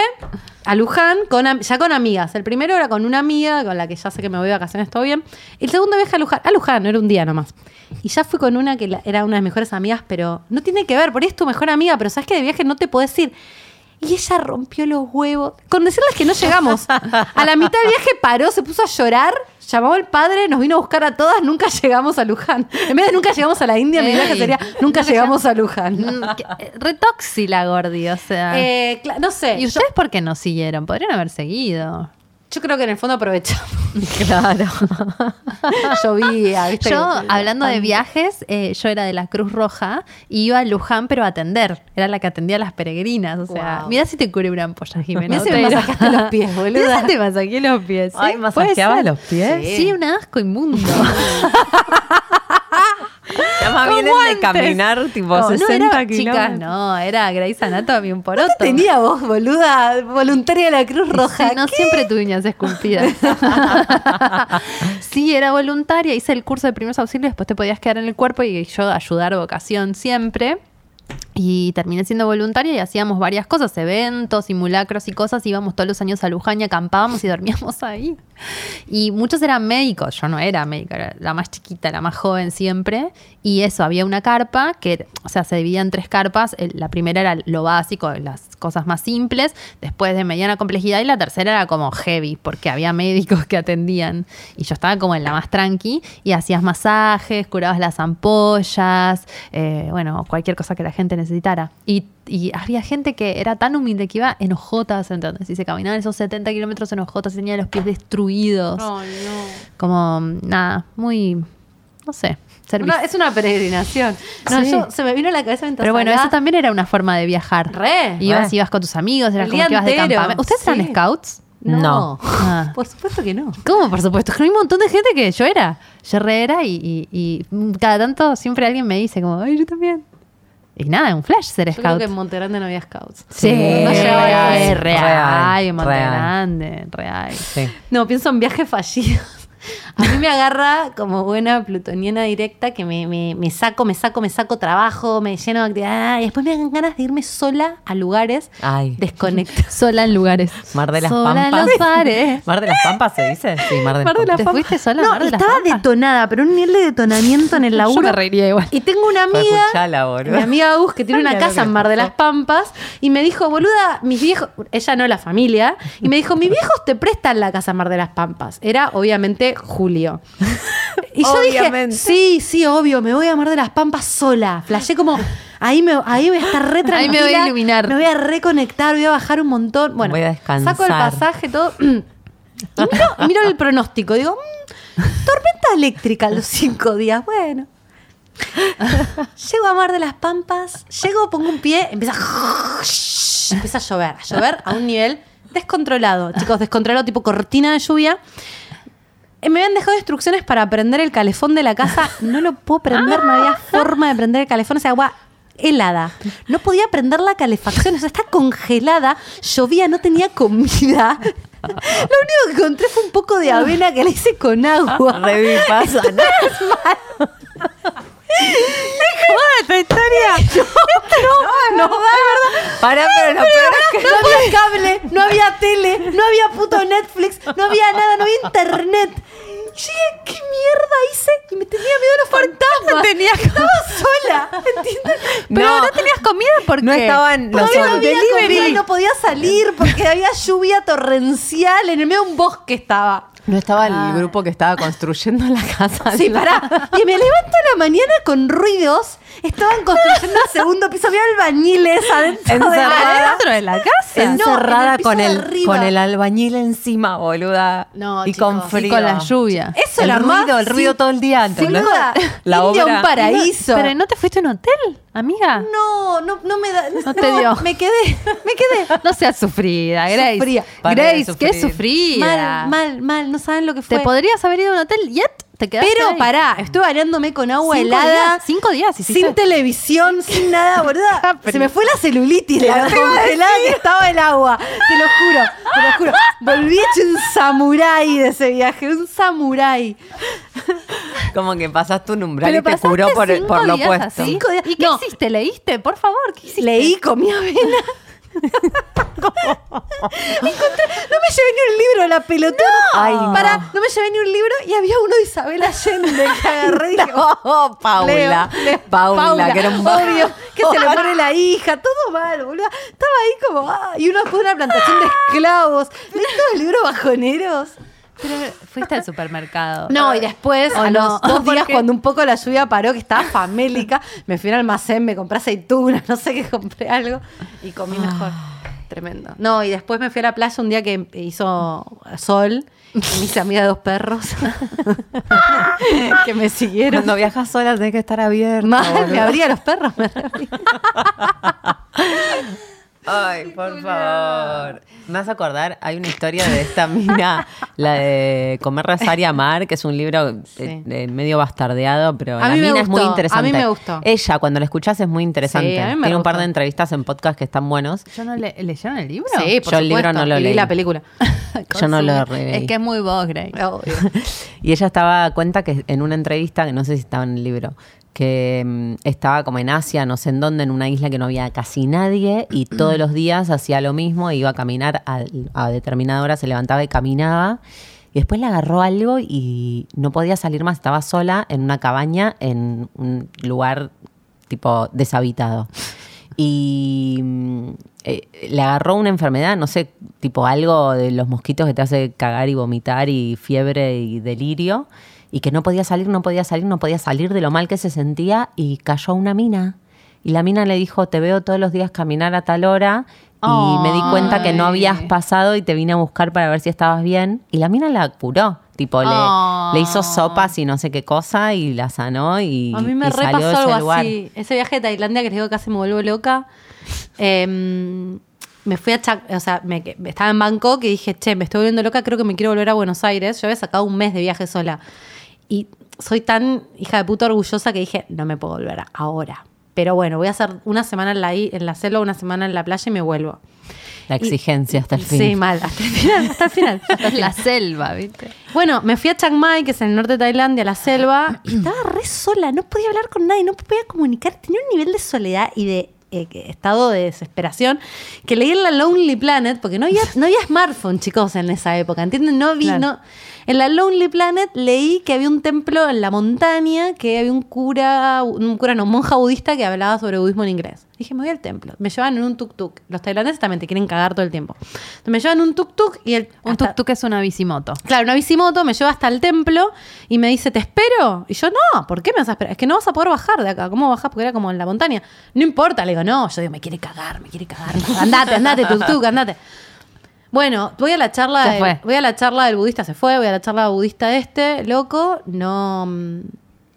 a Luján, con, ya con amigas. El primero era con una amiga, con la que ya sé que me voy de vacaciones, todo bien. El segundo viaje a Luján, a Luján, no era un día nomás. Y ya fui con una que la- era una de mis mejores amigas, pero no tiene que ver, por ahí es tu mejor amiga, pero sabes que de viaje no te puedes ir. Y ella rompió los huevos. Con decirles que no llegamos. A la mitad del viaje paró, se puso a llorar, llamó al padre, nos vino a buscar a todas, nunca llegamos a Luján. En vez de nunca llegamos a la India, mi viaje sería nunca llegamos a Luján. Mm, que- eh, Retoxi la gordi, o sea. Eh, no sé. ¿Y yo, ustedes por qué no siguieron? Podrían haber seguido. Yo creo que en el fondo aprovechamos. Claro. Llovía, ¿viste? Yo, hablando de viajes, eh, yo era de la Cruz Roja y iba a Luján, pero a atender. Era la que atendía a las peregrinas. O sea, Guau. mira si te cubre una ampolla, Jimena. Mirá si me masajeaste los pies, boluda. Mirá si te masajeé los pies. Ay, ¿eh? ¿masajeabas ¿Puede ser? los pies? Sí, un asco inmundo. Ya más bien el de caminar tipo No, no 60 era, kilómetros. chicas, no, era Grey's Anatomy, un poroto. Tenía vos, boluda, voluntaria de la Cruz Roja. Sí, no siempre tuve uñas esculpidas. sí, era voluntaria, hice el curso de primeros auxilios, después te podías quedar en el cuerpo y yo ayudar vocación siempre. Y terminé siendo voluntaria y hacíamos varias cosas, eventos, simulacros y cosas. Íbamos todos los años a Luján y acampábamos y dormíamos ahí. Y muchos eran médicos, yo no era médica, era la más chiquita, la más joven siempre. Y eso, había una carpa que, o sea, se dividía en tres carpas. La primera era lo básico, las cosas más simples, después de mediana complejidad y la tercera era como heavy, porque había médicos que atendían. Y yo estaba como en la más tranqui y hacías masajes, curabas las ampollas, eh, bueno, cualquier cosa que la gente necesitara. Y, y había gente que era tan humilde que iba en ojotas, ¿entendés? Y se caminaban esos 70 kilómetros en ojotas, tenía los pies destruidos. Ay, no. Como, nada, muy, no sé. Una- es una peregrinación. No, Sí. yo se me vino a la cabeza mientras Pero bueno, eso también era una forma de viajar. Re. Ibas, re. ibas con tus amigos, era El como que ibas de campamento. ¿Ustedes sí. eran scouts? No. Ah. Por supuesto que no. ¿Cómo? Por supuesto. que Hay un montón de gente que yo era. Yo re era y, y- y cada tanto siempre alguien me dice como, ay, yo también. Y nada, un flash ser Yo creo scout. que en Monterrey no había scouts. Sí, No real, real, Real, en Monte real. Grande, real. Sí. No, pienso en viajes fallidos. A mí me agarra como buena plutoniana directa que me, me- me saco, me saco, me saco trabajo, me lleno de actividad y después me dan ganas de irme sola a lugares Ay. desconectados. Sola en lugares. Mar de las Sola en Pampas. los bares. Mar de las Pampas se dice. Sí, Mar de las Mar de Pampas. ¿Te fuiste sola No, Mar de las estaba Pampas? detonada, pero un nivel de detonamiento en el laburo. Yo me reiría igual. Y tengo una amiga, mi amiga Gus, que tiene una casa en Mar de las Pampas, y me dijo, boluda, mis viejos, ella no la familia, y me dijo, mis viejos te prestan la casa en Mar de las Pampas. Era obviamente Julio. Y yo Obviamente. dije, sí, sí, obvio, me voy a Mar de las Pampas sola. Flashé como, ahí me, ahí voy a estar re Ahí me voy a iluminar. Me voy a reconectar, voy a bajar un montón. Bueno, Voy a descansar. saco el pasaje, todo. Y miro, miro el pronóstico, digo, "Mm, tormenta eléctrica los cinco días, bueno. Llego a Mar de las Pampas, llego, pongo un pie, empieza, empieza a llover, a llover a un nivel descontrolado, chicos, descontrolado, tipo cortina de lluvia. Eh, Me habían dejado instrucciones para prender el calefón de la casa, no lo puedo prender, no había forma de prender el calefón, esa agua helada. No podía prender la calefacción, o sea, está congelada, llovía, no tenía comida. Lo único que encontré fue un poco de avena que le hice con agua. Revi esta historia? No, de verdad. Pará, pero lo peor es que No había cable, no había tele, no había puto Netflix, no había nada, no había internet. Dije, ¿qué mierda hice? Y me tenía miedo a los fantasmas. tenías Estaba sola, ¿entiendes? Pero no, No. tenías comida porque No estaban los no había delivery. comida no podía salir porque había lluvia torrencial en el medio de un bosque estaba. No estaba el grupo que estaba construyendo la casa. Sí, pará. Y me levanto a la mañana con ruidos. Estaban construyendo el segundo piso. Había albañiles adentro de la de la casa. No, Encerrada en el con de el arriba. con el albañil encima, boluda. No, y chicos. con frío. Y con la lluvia. Eso el era ruido, más el ruido sin- todo el día, sin ¿entendés? duda. La India, obra. un paraíso. Pero ¿no te fuiste a un hotel, amiga? No, no, no me da. No te dio. Me quedé, me quedé. No seas sufrida, Grace. Sufría. Grace, qué sufrida. Mal, mal, mal. No saben lo que fue. Te podrías haber ido a un hotel y ya te quedaste Pero ahí. pará, estuve bañándome con agua Cinco helada. días, cinco días hiciste. Sin televisión, sin nada. Pero- Se me fue la celulitis de la congelada que estaba el agua. Te lo juro, te lo juro. Volví hecho un samurái de ese viaje, un samurái. Como que pasaste un umbral Pero y te pasaste curó por, cinco por lo días puesto. Cinco días. ¿Y qué No. hiciste? ¿Leíste? Por favor, ¿qué hiciste? Leí, comí avena. Encontré- no me llevé ni un libro, la pelotona. Ay, no. Pará, no me llevé ni un libro y había uno de Isabel Allende que agarré y dije, No, Paula. Leo, Leo, Paula, que era un obvio, que se le pone la hija, todo mal, boludo. Estaba ahí como, ah, y uno después de una plantación de esclavos. ¿Leí todos los libros bajoneros? Pero fuiste al supermercado. No, y después, ¿O a no? los dos días, Porque- cuando un poco la lluvia paró, que estaba famélica, me fui al almacén, me compré aceitunas, no sé qué, compré algo y comí mejor. Tremendo. No, y después me fui a la playa un día que hizo sol y me hice amiga de dos perros que me siguieron. Cuando viajas sola tenés que estar abierta. Mal, me abría los perros. me abría. Ay, por favor. Me vas a acordar, hay una historia de esta mina, la de Comer, Rezar y Amar, que es un libro eh, Sí. de medio bastardeado, pero A la mina es muy interesante. a mí me gustó. Ella, cuando la escuchás, es muy interesante. Sí, a mí me Tiene un par de entrevistas en podcast que están buenos. ¿Yo no le, ¿Leyeron el libro? Sí, por Yo el libro no lo y leí. la película. Yo no lo leí. Es que es muy vos, Grace. Obvio. Y ella estaba cuenta que en una entrevista, que no sé si estaba en el libro, que mm, estaba como en Asia, no sé en dónde, en una isla que no había casi nadie y todos los días hacía lo mismo, iba a caminar a, a determinada hora, se levantaba y caminaba. Y después le agarró algo y no podía salir más, estaba sola en una cabaña en un lugar tipo deshabitado. Y mm, eh, le agarró una enfermedad, no sé, tipo algo de los mosquitos que te hace cagar y vomitar y fiebre y delirio. Y que no podía salir, no podía salir, no podía salir de lo mal que se sentía y cayó una mina. Y la mina le dijo, te veo todos los días caminar a tal hora y me di cuenta que no habías pasado y te vine a buscar para ver si estabas bien. Y la mina la curó. Tipo, le, Oh. le hizo sopas y no sé qué cosa y la sanó y, A mí me y salió de repasó algo lugar. así. Ese viaje de Tailandia que les digo que casi me vuelvo loca. em, me fui a Chac- o sea, me, estaba en Bangkok y dije, che, me estoy volviendo loca, creo que me quiero volver a Buenos Aires. Yo había sacado un mes de viaje sola. Y soy tan hija de puta orgullosa que dije, no me puedo volver ahora. pero bueno, voy a hacer una semana en la, en la selva, una semana en la playa y me vuelvo. La exigencia hasta el fin. Sí, mal, hasta el final, hasta el final. La selva, ¿viste? Bueno, me fui a Chiang Mai, que es en el norte de Tailandia, a la selva, y estaba re sola, no podía hablar con nadie, no podía comunicar, tenía un nivel de soledad y de eh, estado de desesperación que leí en la Lonely Planet, porque no había, no había smartphone, chicos, en esa época, ¿entienden? No vi, Claro. no. En la Lonely Planet leí que había un templo en la montaña, que había un cura, un cura no, monja budista que hablaba sobre budismo en inglés. Dije, me voy al templo. Me llevan en un tuk-tuk. Los tailandeses también te quieren cagar todo el tiempo. Entonces, me llevan en un tuk-tuk y el... Un tuk-tuk es una bicimoto. Claro, una bicimoto me lleva hasta el templo y me dice, ¿te espero? Y yo, no, ¿por qué me vas a esperar? Es que no vas a poder bajar de acá. ¿Cómo bajás? Porque era como en la montaña. No importa, le digo, no. Yo digo, me quiere cagar, me quiere cagar. Andate, andate, tuk tuk, andate. Bueno, voy a la charla, Se del- fue. voy a la charla del budista, se fue, voy a la charla budista este, loco, no, mm,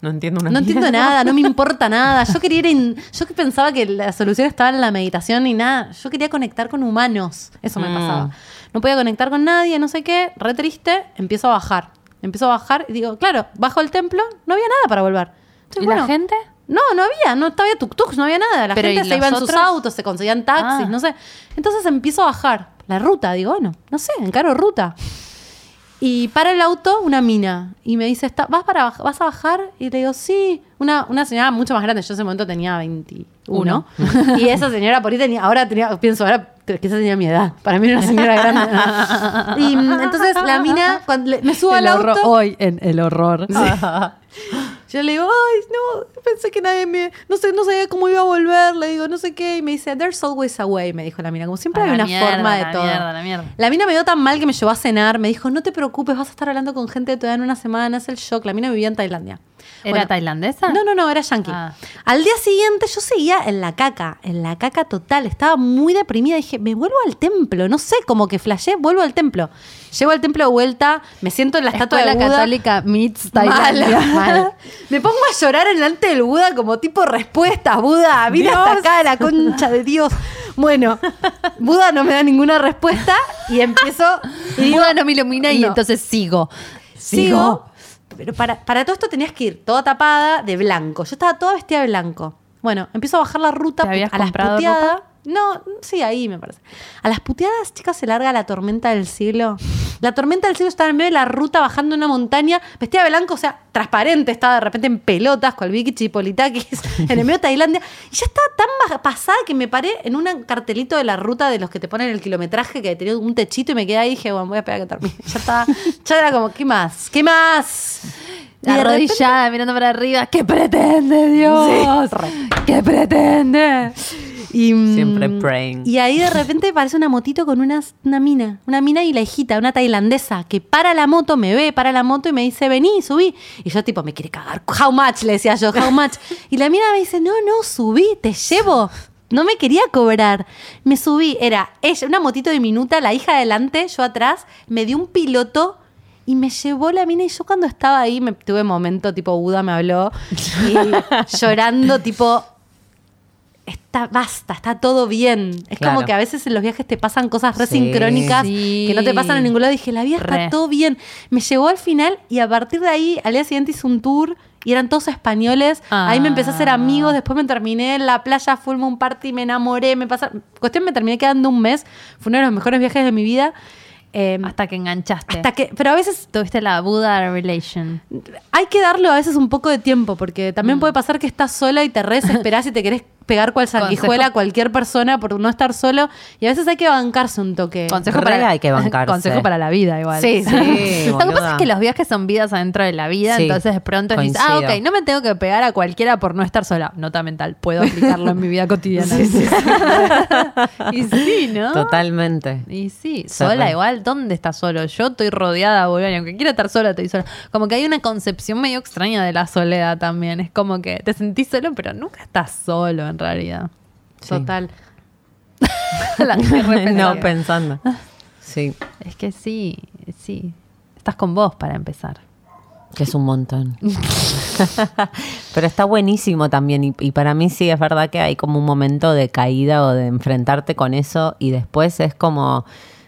No entiendo una no entiendo nada, no me importa nada. Yo quería ir en- yo que pensaba que la solución estaba en la meditación y nada. Yo quería conectar con humanos. Eso me Mm. pasaba. No podía conectar con nadie, no sé qué. Re triste, empiezo a bajar. Empiezo a bajar y digo, claro, bajo el templo, no había nada para volver. Entonces, ¿Y bueno, la gente? No, no había, no había tuk-tuks, no había nada. La Pero, gente ¿y se iba en sus otros? autos, se conseguían taxis, Ah. no sé. Entonces empiezo a bajar la ruta. Digo, bueno, no sé, encaro ruta. Y para el auto una mina y me dice, "Está- ¿vas, para, ¿vas a bajar? Y le digo, sí. Una, una señora mucho más grande, yo en ese momento tenía 21. y esa señora por ahí tenía, ahora tenía, pienso, ahora quizás tenía mi edad. Para mí era una señora grande. y mm, entonces la mina, cuando le- me subo al auto... hoy en el horror. Yo le digo, ay, no, pensé que nadie me. No sé, no sabía cómo iba a volver. Le digo, no sé qué. Y me dice, there's always a way, me dijo la mina. Como siempre A hay una mierda, forma de la todo. mierda, la mierda. La mina me dio tan mal que me llevó a cenar. Me dijo, no te preocupes, vas a estar hablando con gente de edad en una semana. Es el shock. La mina vivía en Tailandia. ¿Era Bueno, tailandesa? No, no, no, era yankee. Ah. Al día siguiente yo seguía en la caca, en la caca total. Estaba muy deprimida. Dije, me vuelvo al templo. No sé, como que flashé, vuelvo al templo. Llego al templo de vuelta, me siento en la estatua Escuela de Buda. católica meets Tailandia. mal. Me pongo a llorar en delante del Buda como tipo respuesta. Buda, vine hasta acá, la concha de Dios. Bueno, Buda no me da ninguna respuesta y empiezo y digo, Buda no me ilumina y no. entonces sigo. sigo. Pero para, para todo esto tenías que ir toda tapada de blanco. Yo estaba toda vestida de blanco. Bueno, empiezo a bajar la ruta ¿Te habías a las comprado puteadas. No, sí, ahí me parece. A las puteadas, chicas, se larga la tormenta del siglo. La tormenta del siglo estaba en medio de la ruta bajando una montaña, vestida de blanco, o sea, transparente, estaba de repente en pelotas, con el Vicky Chipolitakis, en el medio de Tailandia. Y ya estaba tan pasada que me paré en un cartelito de la ruta de los que te ponen el kilometraje, que tenía un techito y me quedé ahí y dije, bueno, voy a esperar que termine. Ya estaba, ya era como, ¿qué más? ¿Qué más? Repente- Arrodillada, mirando para arriba. ¿Qué pretende Dios? ¿Qué pretende? Y, mm, Siempre praying. Y ahí de repente aparece una motito con una, una mina, una mina y la hijita, una tailandesa, que para la moto, me ve, para la moto y me dice, vení, subí. Y yo tipo, me quiere cagar, how much, le decía yo, how much. Y la mina me dice, no, no, subí, te llevo. No me quería cobrar. Me subí, era ella, una motito diminuta, la hija adelante, yo atrás, me dio un piloto y me llevó la mina y yo cuando estaba ahí me tuve momento tipo Buda me habló y llorando tipo está basta, está todo bien. Es Claro. como que a veces en los viajes te pasan cosas re Sí. sincrónicas Sí. que no te pasan en ningún lado. Dije, la vida está todo bien. Me llevó al final y a partir de ahí, al día siguiente hice un tour y eran todos españoles. Ahí me empecé a hacer Ah. amigos. Después me terminé en la playa full moon party, me enamoré, me pasaron. Cuestión, me terminé quedando un mes. Fue uno de los mejores viajes de mi vida. Eh, Hasta que enganchaste. hasta que, pero a veces Tuviste la Buda relation. hay que darle a veces un poco de tiempo, porque Mm. también puede pasar que estás sola y te re desesperás y te querés pegar cual sanguijuela a cualquier persona por no estar solo. Y a veces hay que bancarse un toque. Consejo para, hay que bancarse. consejo para la vida igual. Sí, sí. Lo que pasa es que los viajes son vidas adentro de la vida, Sí, entonces de pronto dices, ah, ok, no me tengo que pegar a cualquiera por no estar sola. Nota mental, puedo aplicarlo en mi vida cotidiana. y sí, ¿no? Totalmente. Y sí, sola igual, ¿dónde estás solo? Yo estoy rodeada, boludo, y aunque quiera estar sola, estoy sola. Como que hay una concepción medio extraña de la soledad también. Es como que te sentís solo, pero nunca estás solo en realidad. Sí. Total. La no, pensando. Sí, Es que sí, sí. Estás con vos para empezar. que es un montón. Pero está buenísimo también y, y para mí sí es verdad que hay como un momento de caída o de enfrentarte con eso y después es como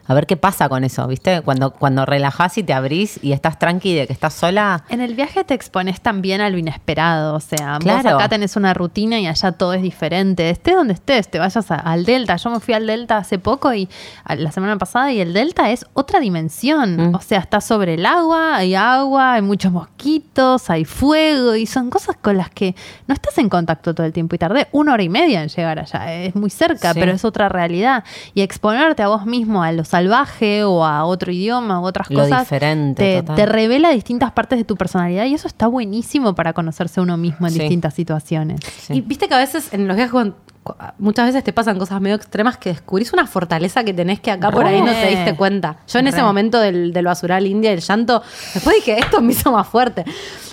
a ver qué pasa con eso, ¿viste? Cuando, cuando relajás y te abrís y estás tranqui de que estás sola. En el viaje te expones también a lo inesperado, o sea, vos Claro. acá tenés una rutina y allá todo es diferente. Estés donde estés, te vayas a- al Delta. Yo me fui al Delta hace poco y a- la semana pasada y el Delta es otra dimensión. Mm. O sea, está sobre el agua, hay agua, hay muchos mosquitos, hay fuego y son cosas con las que no estás en contacto todo el tiempo y tardé una hora y media en llegar allá. Es muy cerca, Sí. pero es otra realidad. Y exponerte a vos mismo a lo salvaje o a otro idioma u otras Lo cosas diferente, te, total. te revela distintas partes de tu personalidad y eso está buenísimo para conocerse uno mismo en Sí. distintas situaciones. Sí. Y viste que a veces en los viajes muchas veces te pasan cosas medio extremas que descubrís una fortaleza que tenés que acá por ahí no te diste cuenta. Yo en ese momento del, del basural india, el llanto, después dije, esto me hizo más fuerte.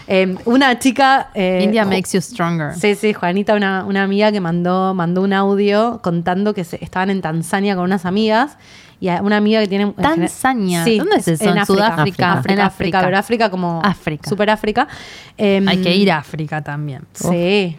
Eh, una chica... eh, India makes you stronger. Sí, sí, Juanita, una, una amiga que mandó, mandó un audio contando que se, estaban en Tanzania con unas amigas y a una amiga que tiene... Tanzania, Sí, ¿dónde es eso? En ¿En África. Sudáfrica? África, En África, África. pero África como... África. Super África. Em, Hay que ir a África también. Sí.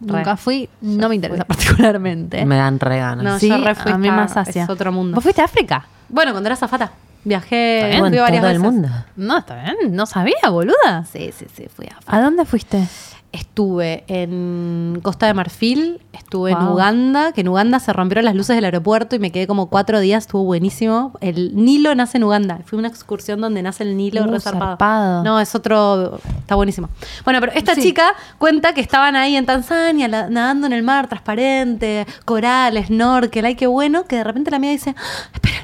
Nunca fui, no me interesa particularmente. Me dan reganos. No, Sí, yo re fui a mí más Asia. es otro mundo. ¿Vos fuiste a África? Bueno, cuando era zafata. Viajé, fui varias todo el mundo. No, está bien. No sabía, boluda. Sí, sí, sí, fui a ¿A dónde fuiste? Estuve en Costa de Marfil, estuve en. Uganda, que en Uganda se rompieron las luces del aeropuerto y me quedé como cuatro días, estuvo buenísimo. El Nilo nace en Uganda. Fui a una excursión donde nace el Nilo Uh, re zarpado. zarpado. No, es otro, está buenísimo. Bueno, pero esta Sí. chica cuenta que estaban ahí en Tanzania la- nadando en el mar transparente, coral, snorkel, ay qué bueno, que de repente la mía dice, "Ah, espera,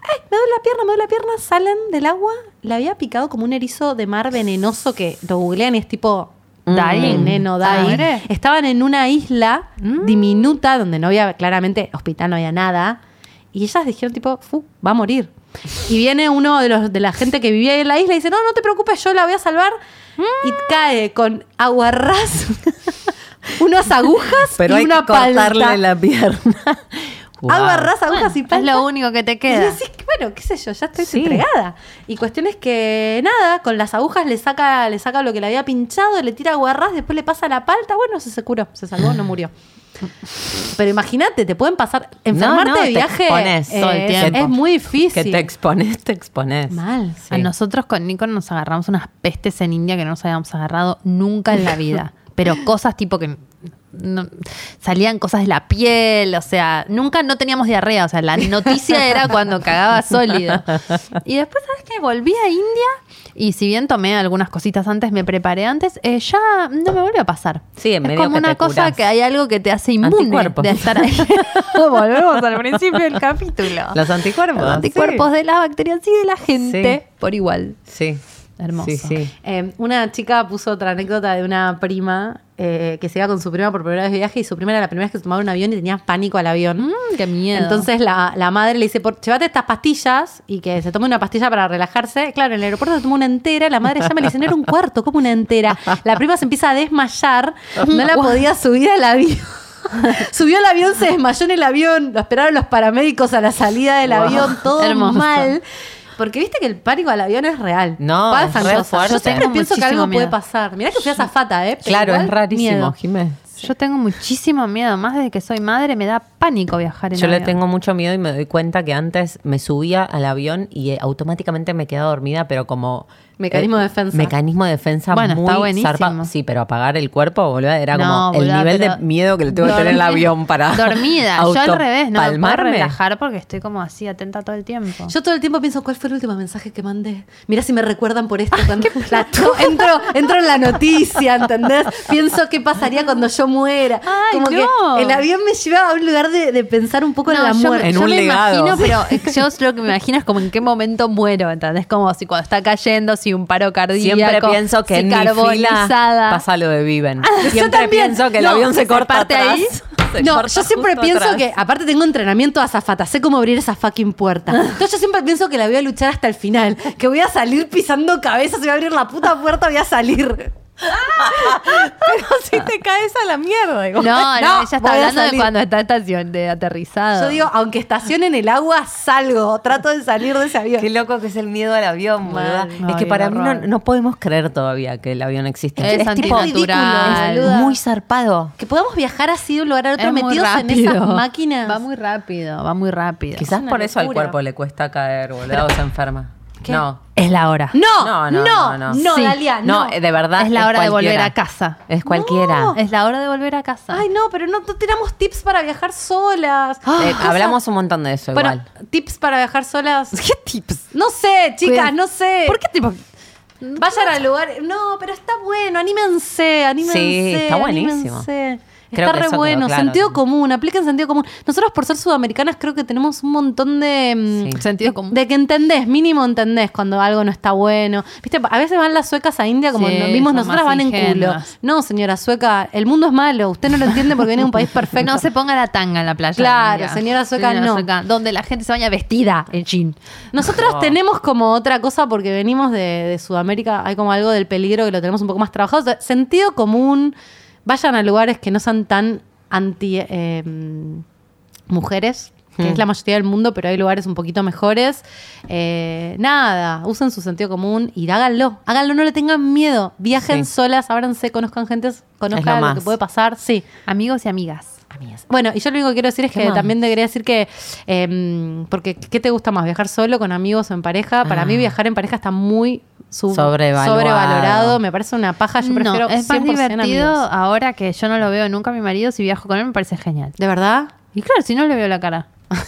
ay, me duele la pierna, me duele la pierna, salen del agua, le había picado como un erizo de mar venenoso que lo googlean y es tipo Dying. veneno, Ah, dying. muere. Estaban en una isla Mm. diminuta donde no había claramente hospital, no había nada. Y ellas dijeron tipo, "Fu, va a morir. Y viene uno de los de la gente que vivía ahí en la isla y dice, no, no te preocupes, yo la voy a salvar. Y cae con aguarrás, unas agujas Pero y hay una que cortarle palta. la pierna. Wow. Aguarrás, agujas y Es palta. lo único que te Y queda. decís, bueno, qué sé yo, ya estoy Sí. entregada. Y cuestión es que nada, con las agujas le saca, le saca lo que le había pinchado, le tira guarras, después le pasa la palta, bueno, se, se curó, se salvó, no murió. Pero imagínate, te pueden pasar, enfermarte no, de te viaje expones todo el es- tiempo. es muy difícil. Que te expones, te expones. Mal. Sí. A nosotros con Nico nos agarramos unas pestes en India que no nos habíamos agarrado nunca en la vida. Pero cosas tipo que no- salían cosas de la piel, o sea, nunca no teníamos diarrea, o sea, la noticia era cuando cagaba sólido. Y después, ¿sabes qué? Volví a India y si bien tomé algunas cositas antes, me preparé antes, eh, ya no me volvió a pasar. Sí, en es medio como que una te cosa curás. que hay algo que te hace inmune Anticuerpos. de estar ahí. Volvemos al principio del capítulo. Los anticuerpos. Los anticuerpos de las bacterias y de la gente Sí. por igual. Sí. Hermoso. Sí, sí. Eh, una chica puso otra anécdota de una prima eh, que se iba con su prima por primera vez de viaje y su prima era la primera vez que se tomaba un avión y tenía pánico al avión. Mm, qué miedo. Entonces la, la madre le dice, por, llévate estas pastillas y que se tome una pastilla para relajarse. Claro, en el aeropuerto se toma una entera, la madre llama y le dice, no era un cuarto, como una entera. La prima se empieza a desmayar, no la podía subir al avión. Subió al avión, se desmayó en el avión, lo esperaron los paramédicos a la salida del Wow. avión, todo Hermoso. mal. Porque viste que el pánico al avión es real. No, es fuerte. Yo siempre Tengo pienso que algo puede miedo. pasar. Mirá que fui a zafata, ¿eh? Pero Claro, es rarísimo, miedo. Jiménez. Yo tengo muchísimo miedo, más desde que soy madre me da pánico viajar en Yo le avión. tengo mucho miedo y me doy cuenta que antes me subía al avión y eh, automáticamente me quedaba dormida, pero como... Mecanismo de defensa. Mecanismo de defensa Bueno, muy está buenísimo. Sí, pero apagar el cuerpo, boludo, era No, como el nivel de miedo que le tengo que tener en el avión para Dormida, yo al revés, no me puedo palmarme. relajar porque estoy como así atenta todo el tiempo. Yo todo el tiempo pienso, ¿cuál fue el último mensaje que mandé? Mirá si me recuerdan por esto. Cuando la- no, entro, entro en la noticia, ¿entendés? Pienso qué pasaría cuando yo muera. Ay, como no. que el avión me lleva a un lugar de, de pensar un poco en la yo, muerte. En yo un me legado. imagino, pero eh, yo lo que me imagino es como en qué momento muero, ¿entendés? Como si cuando está cayendo, si un paro cardíaco. Siempre pienso que si en mi fila carbonizada. pasa lo de Viven. yo Siempre pienso que el No, avión se se corta parte atrás. ahí. Se No, yo siempre pienso atrás. que, aparte tengo entrenamiento a azafata, sé cómo abrir esa fucking puerta. Entonces yo siempre pienso que la voy a luchar hasta el final, que voy a salir pisando cabezas, voy a abrir la puta puerta, voy a salir. Pero si te caes a la mierda. digo, No, no, ella está hablando de cuando está estación de aterrizado. Yo digo, aunque estacione en el agua, salgo. Trato de salir de ese avión. Qué loco que es el miedo al avión. Mal. Es que para mí no, no podemos creer todavía que el avión existe. es, tipo antinatural. ridículo, boluda. muy zarpado. Que podamos viajar así de un lugar a otro Es metidos en esas máquinas. Va muy rápido, va muy rápido. Quizás por eso al cuerpo le cuesta caer, boludo, o se enferma. ¿Qué? No. Es la hora. No, No, no, no, no, no, no. Sí. Dalia, no. No, eh, de verdad. es la hora de volver a casa. Es cualquiera. No. Es la hora de volver a casa. Ay, no, pero no, no tiramos tips para viajar solas. Eh, Cosas- hablamos un montón de eso Bueno, igual. tips para viajar solas. ¿Qué tips? No sé, chicas, no sé. ¿Por qué tipo? Vayan al lugar. No, pero está bueno, anímense, anímense. Sí, está buenísimo. anímense. Creo está que re bueno, claro sentido también. común, apliquen sentido común. Nosotros por ser sudamericanas creo que tenemos un montón de mm, Sí. Sentido común. de que entendés, mínimo entendés cuando algo no está bueno. Viste, a veces van las suecas a India como Sí, nos vimos nosotras van en culo. No, señora sueca, el mundo es malo, usted no lo entiende porque viene de un país perfecto. No se ponga la tanga en la playa. Claro, señora sueca, no. donde la gente se baña vestida en jean. Nosotras Oh. tenemos como otra cosa porque venimos de, de Sudamérica, hay como algo del peligro que lo tenemos un poco más trabajado. O sea, sentido común, vayan a lugares que no sean tan anti eh, mujeres, que Hmm. es la mayoría del mundo, pero hay lugares un poquito mejores. Eh, nada, usen su sentido común y háganlo, háganlo, no le tengan miedo. Viajen Sí. solas, ábranse, conozcan gente, conozcan lo, que puede pasar. Sí. Amigos y amigas. Bueno, y yo lo único que quiero decir es ¿Qué que más? también debería decir que, eh, porque ¿qué te gusta más? ¿Viajar solo, con amigos o en pareja? Para Ah. mí viajar en pareja está muy sub- Sobrevaluado. sobrevalorado. Me parece una paja. Yo prefiero no, es más 100% divertido amigos. ahora que yo no lo veo nunca a mi marido. Si viajo con él me parece genial. ¿De verdad? Y claro, si no le veo la cara.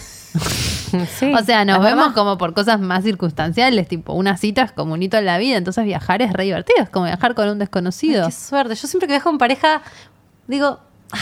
Sí, o sea, nos vemos verdad. como por cosas más circunstanciales, tipo una cita es como un hito en la vida, entonces viajar es re divertido, es como viajar con un desconocido. Ay, qué suerte. Yo siempre que viajo en pareja, digo, ah,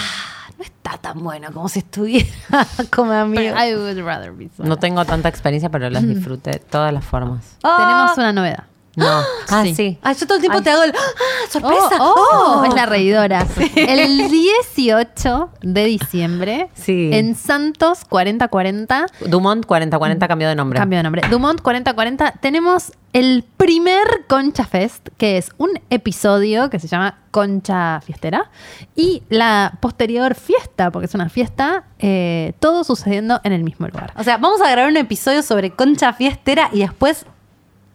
no está tan bueno como si estuviera como amigo. I would rather be sola. No tengo tanta experiencia, pero las disfruté de todas las formas. Ah. Tenemos una novedad. No. Ah, Sí. sí. Ay, yo todo el tiempo Ay. te hago el ¡Ah, sorpresa. Oh, oh, Oh. es la reidora. El 18 de diciembre, Sí. en Santos 4040, Dumont 4040 cambió de nombre. cambio de nombre, Dumont 4040, tenemos el primer Concha Fest, que es un episodio que se llama Concha Fiestera, y la posterior fiesta, porque es una fiesta, eh, todo sucediendo en el mismo lugar. O sea, vamos a grabar un episodio sobre concha fiestera y después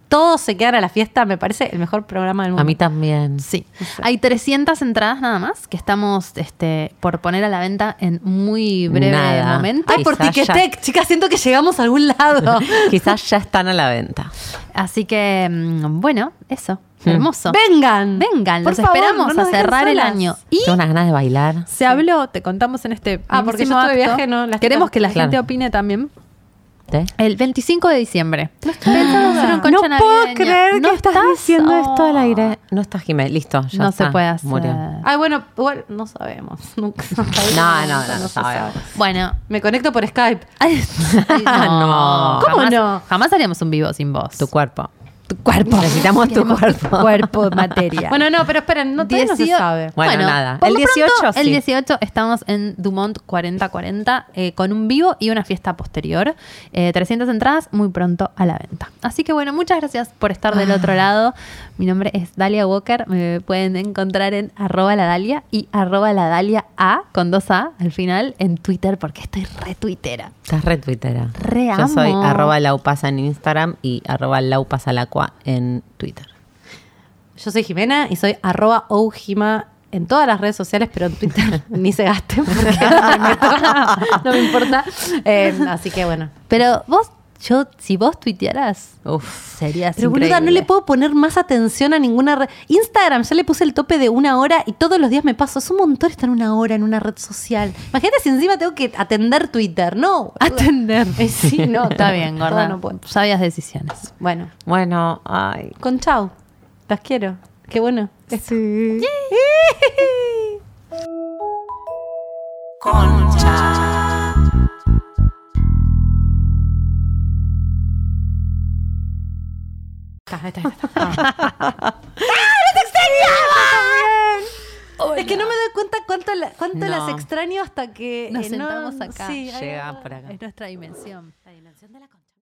todos se quedan a la fiesta. Me parece el mejor programa del mundo. A mí también. Sí, hay 300 entradas nada más que estamos este, por poner a la venta en muy breve Nada. momento. Ay, por Ticketek, chicas, siento que llegamos a algún lado. Quizás ya están a la venta. Así que, mm, bueno, eso, Hmm. hermoso. Vengan. Vengan, Por los favor, esperamos no a cerrar el año. Y Tengo unas ganas de bailar. se habló, te contamos en este. Ah, porque yo de viaje, no, las Queremos que la Claro. gente opine también. El 25 de diciembre. Pensamos hacer un concha no puedo creer ¿No que estás, diciendo esto al aire. No estás Jimé, listo, ya no está, se puede hacer. Murió. Ay, bueno, igual no sabemos. Nunca. No, no, no, no sabemos. sabe. Bueno. Me conecto por Skype. Ay, No. ¿Cómo jamás, no? Jamás haríamos un vivo sin vos. Tu cuerpo. Tu cuerpo. Necesitamos tu cuerpo. Cuerpo, materia. Bueno, no, pero esperen, no, todavía no se Diecio- sabe. Bueno, nada. El lo 18 pronto, El sí. 18 estamos en Dumont 4040 eh, con un vivo y una fiesta posterior. Eh, 300 entradas muy pronto a la venta. Así que bueno, muchas gracias por estar del Ah. otro lado. Mi nombre es Dalia Walker. Me pueden encontrar en arroba la Dalia y arroba la Dalia A con dos A al final en Twitter porque estoy re tuitera. Estás re tuitera. Re Yo soy arroba laupasa en Instagram y arroba en Twitter. Yo soy Jimena y soy arroba oujima en todas las redes sociales, pero en Twitter ni se gasten porque. No me importa. Eh, así que bueno. Pero vos, yo, si vos tuitearas, Uf. serías Pero boluda, no le puedo poner más atención a ninguna red. Instagram, ya le puse el tope de una hora y todos los días me paso. Es un montón estar una hora en una red social. Imagínate si encima tengo que atender Twitter. No. Atender. Eh, sí, no. Está bien, gorda. no puedo. Sabias decisiones. Bueno, Bueno, ay. con chau. Las quiero. Qué bueno. Sí. Es que no me doy cuenta cuánto, la- cuánto No. las extraño hasta que Nos eh, no- sentamos acá. Sí, Llega por acá. Es nuestra dimensión. La dimensión de la.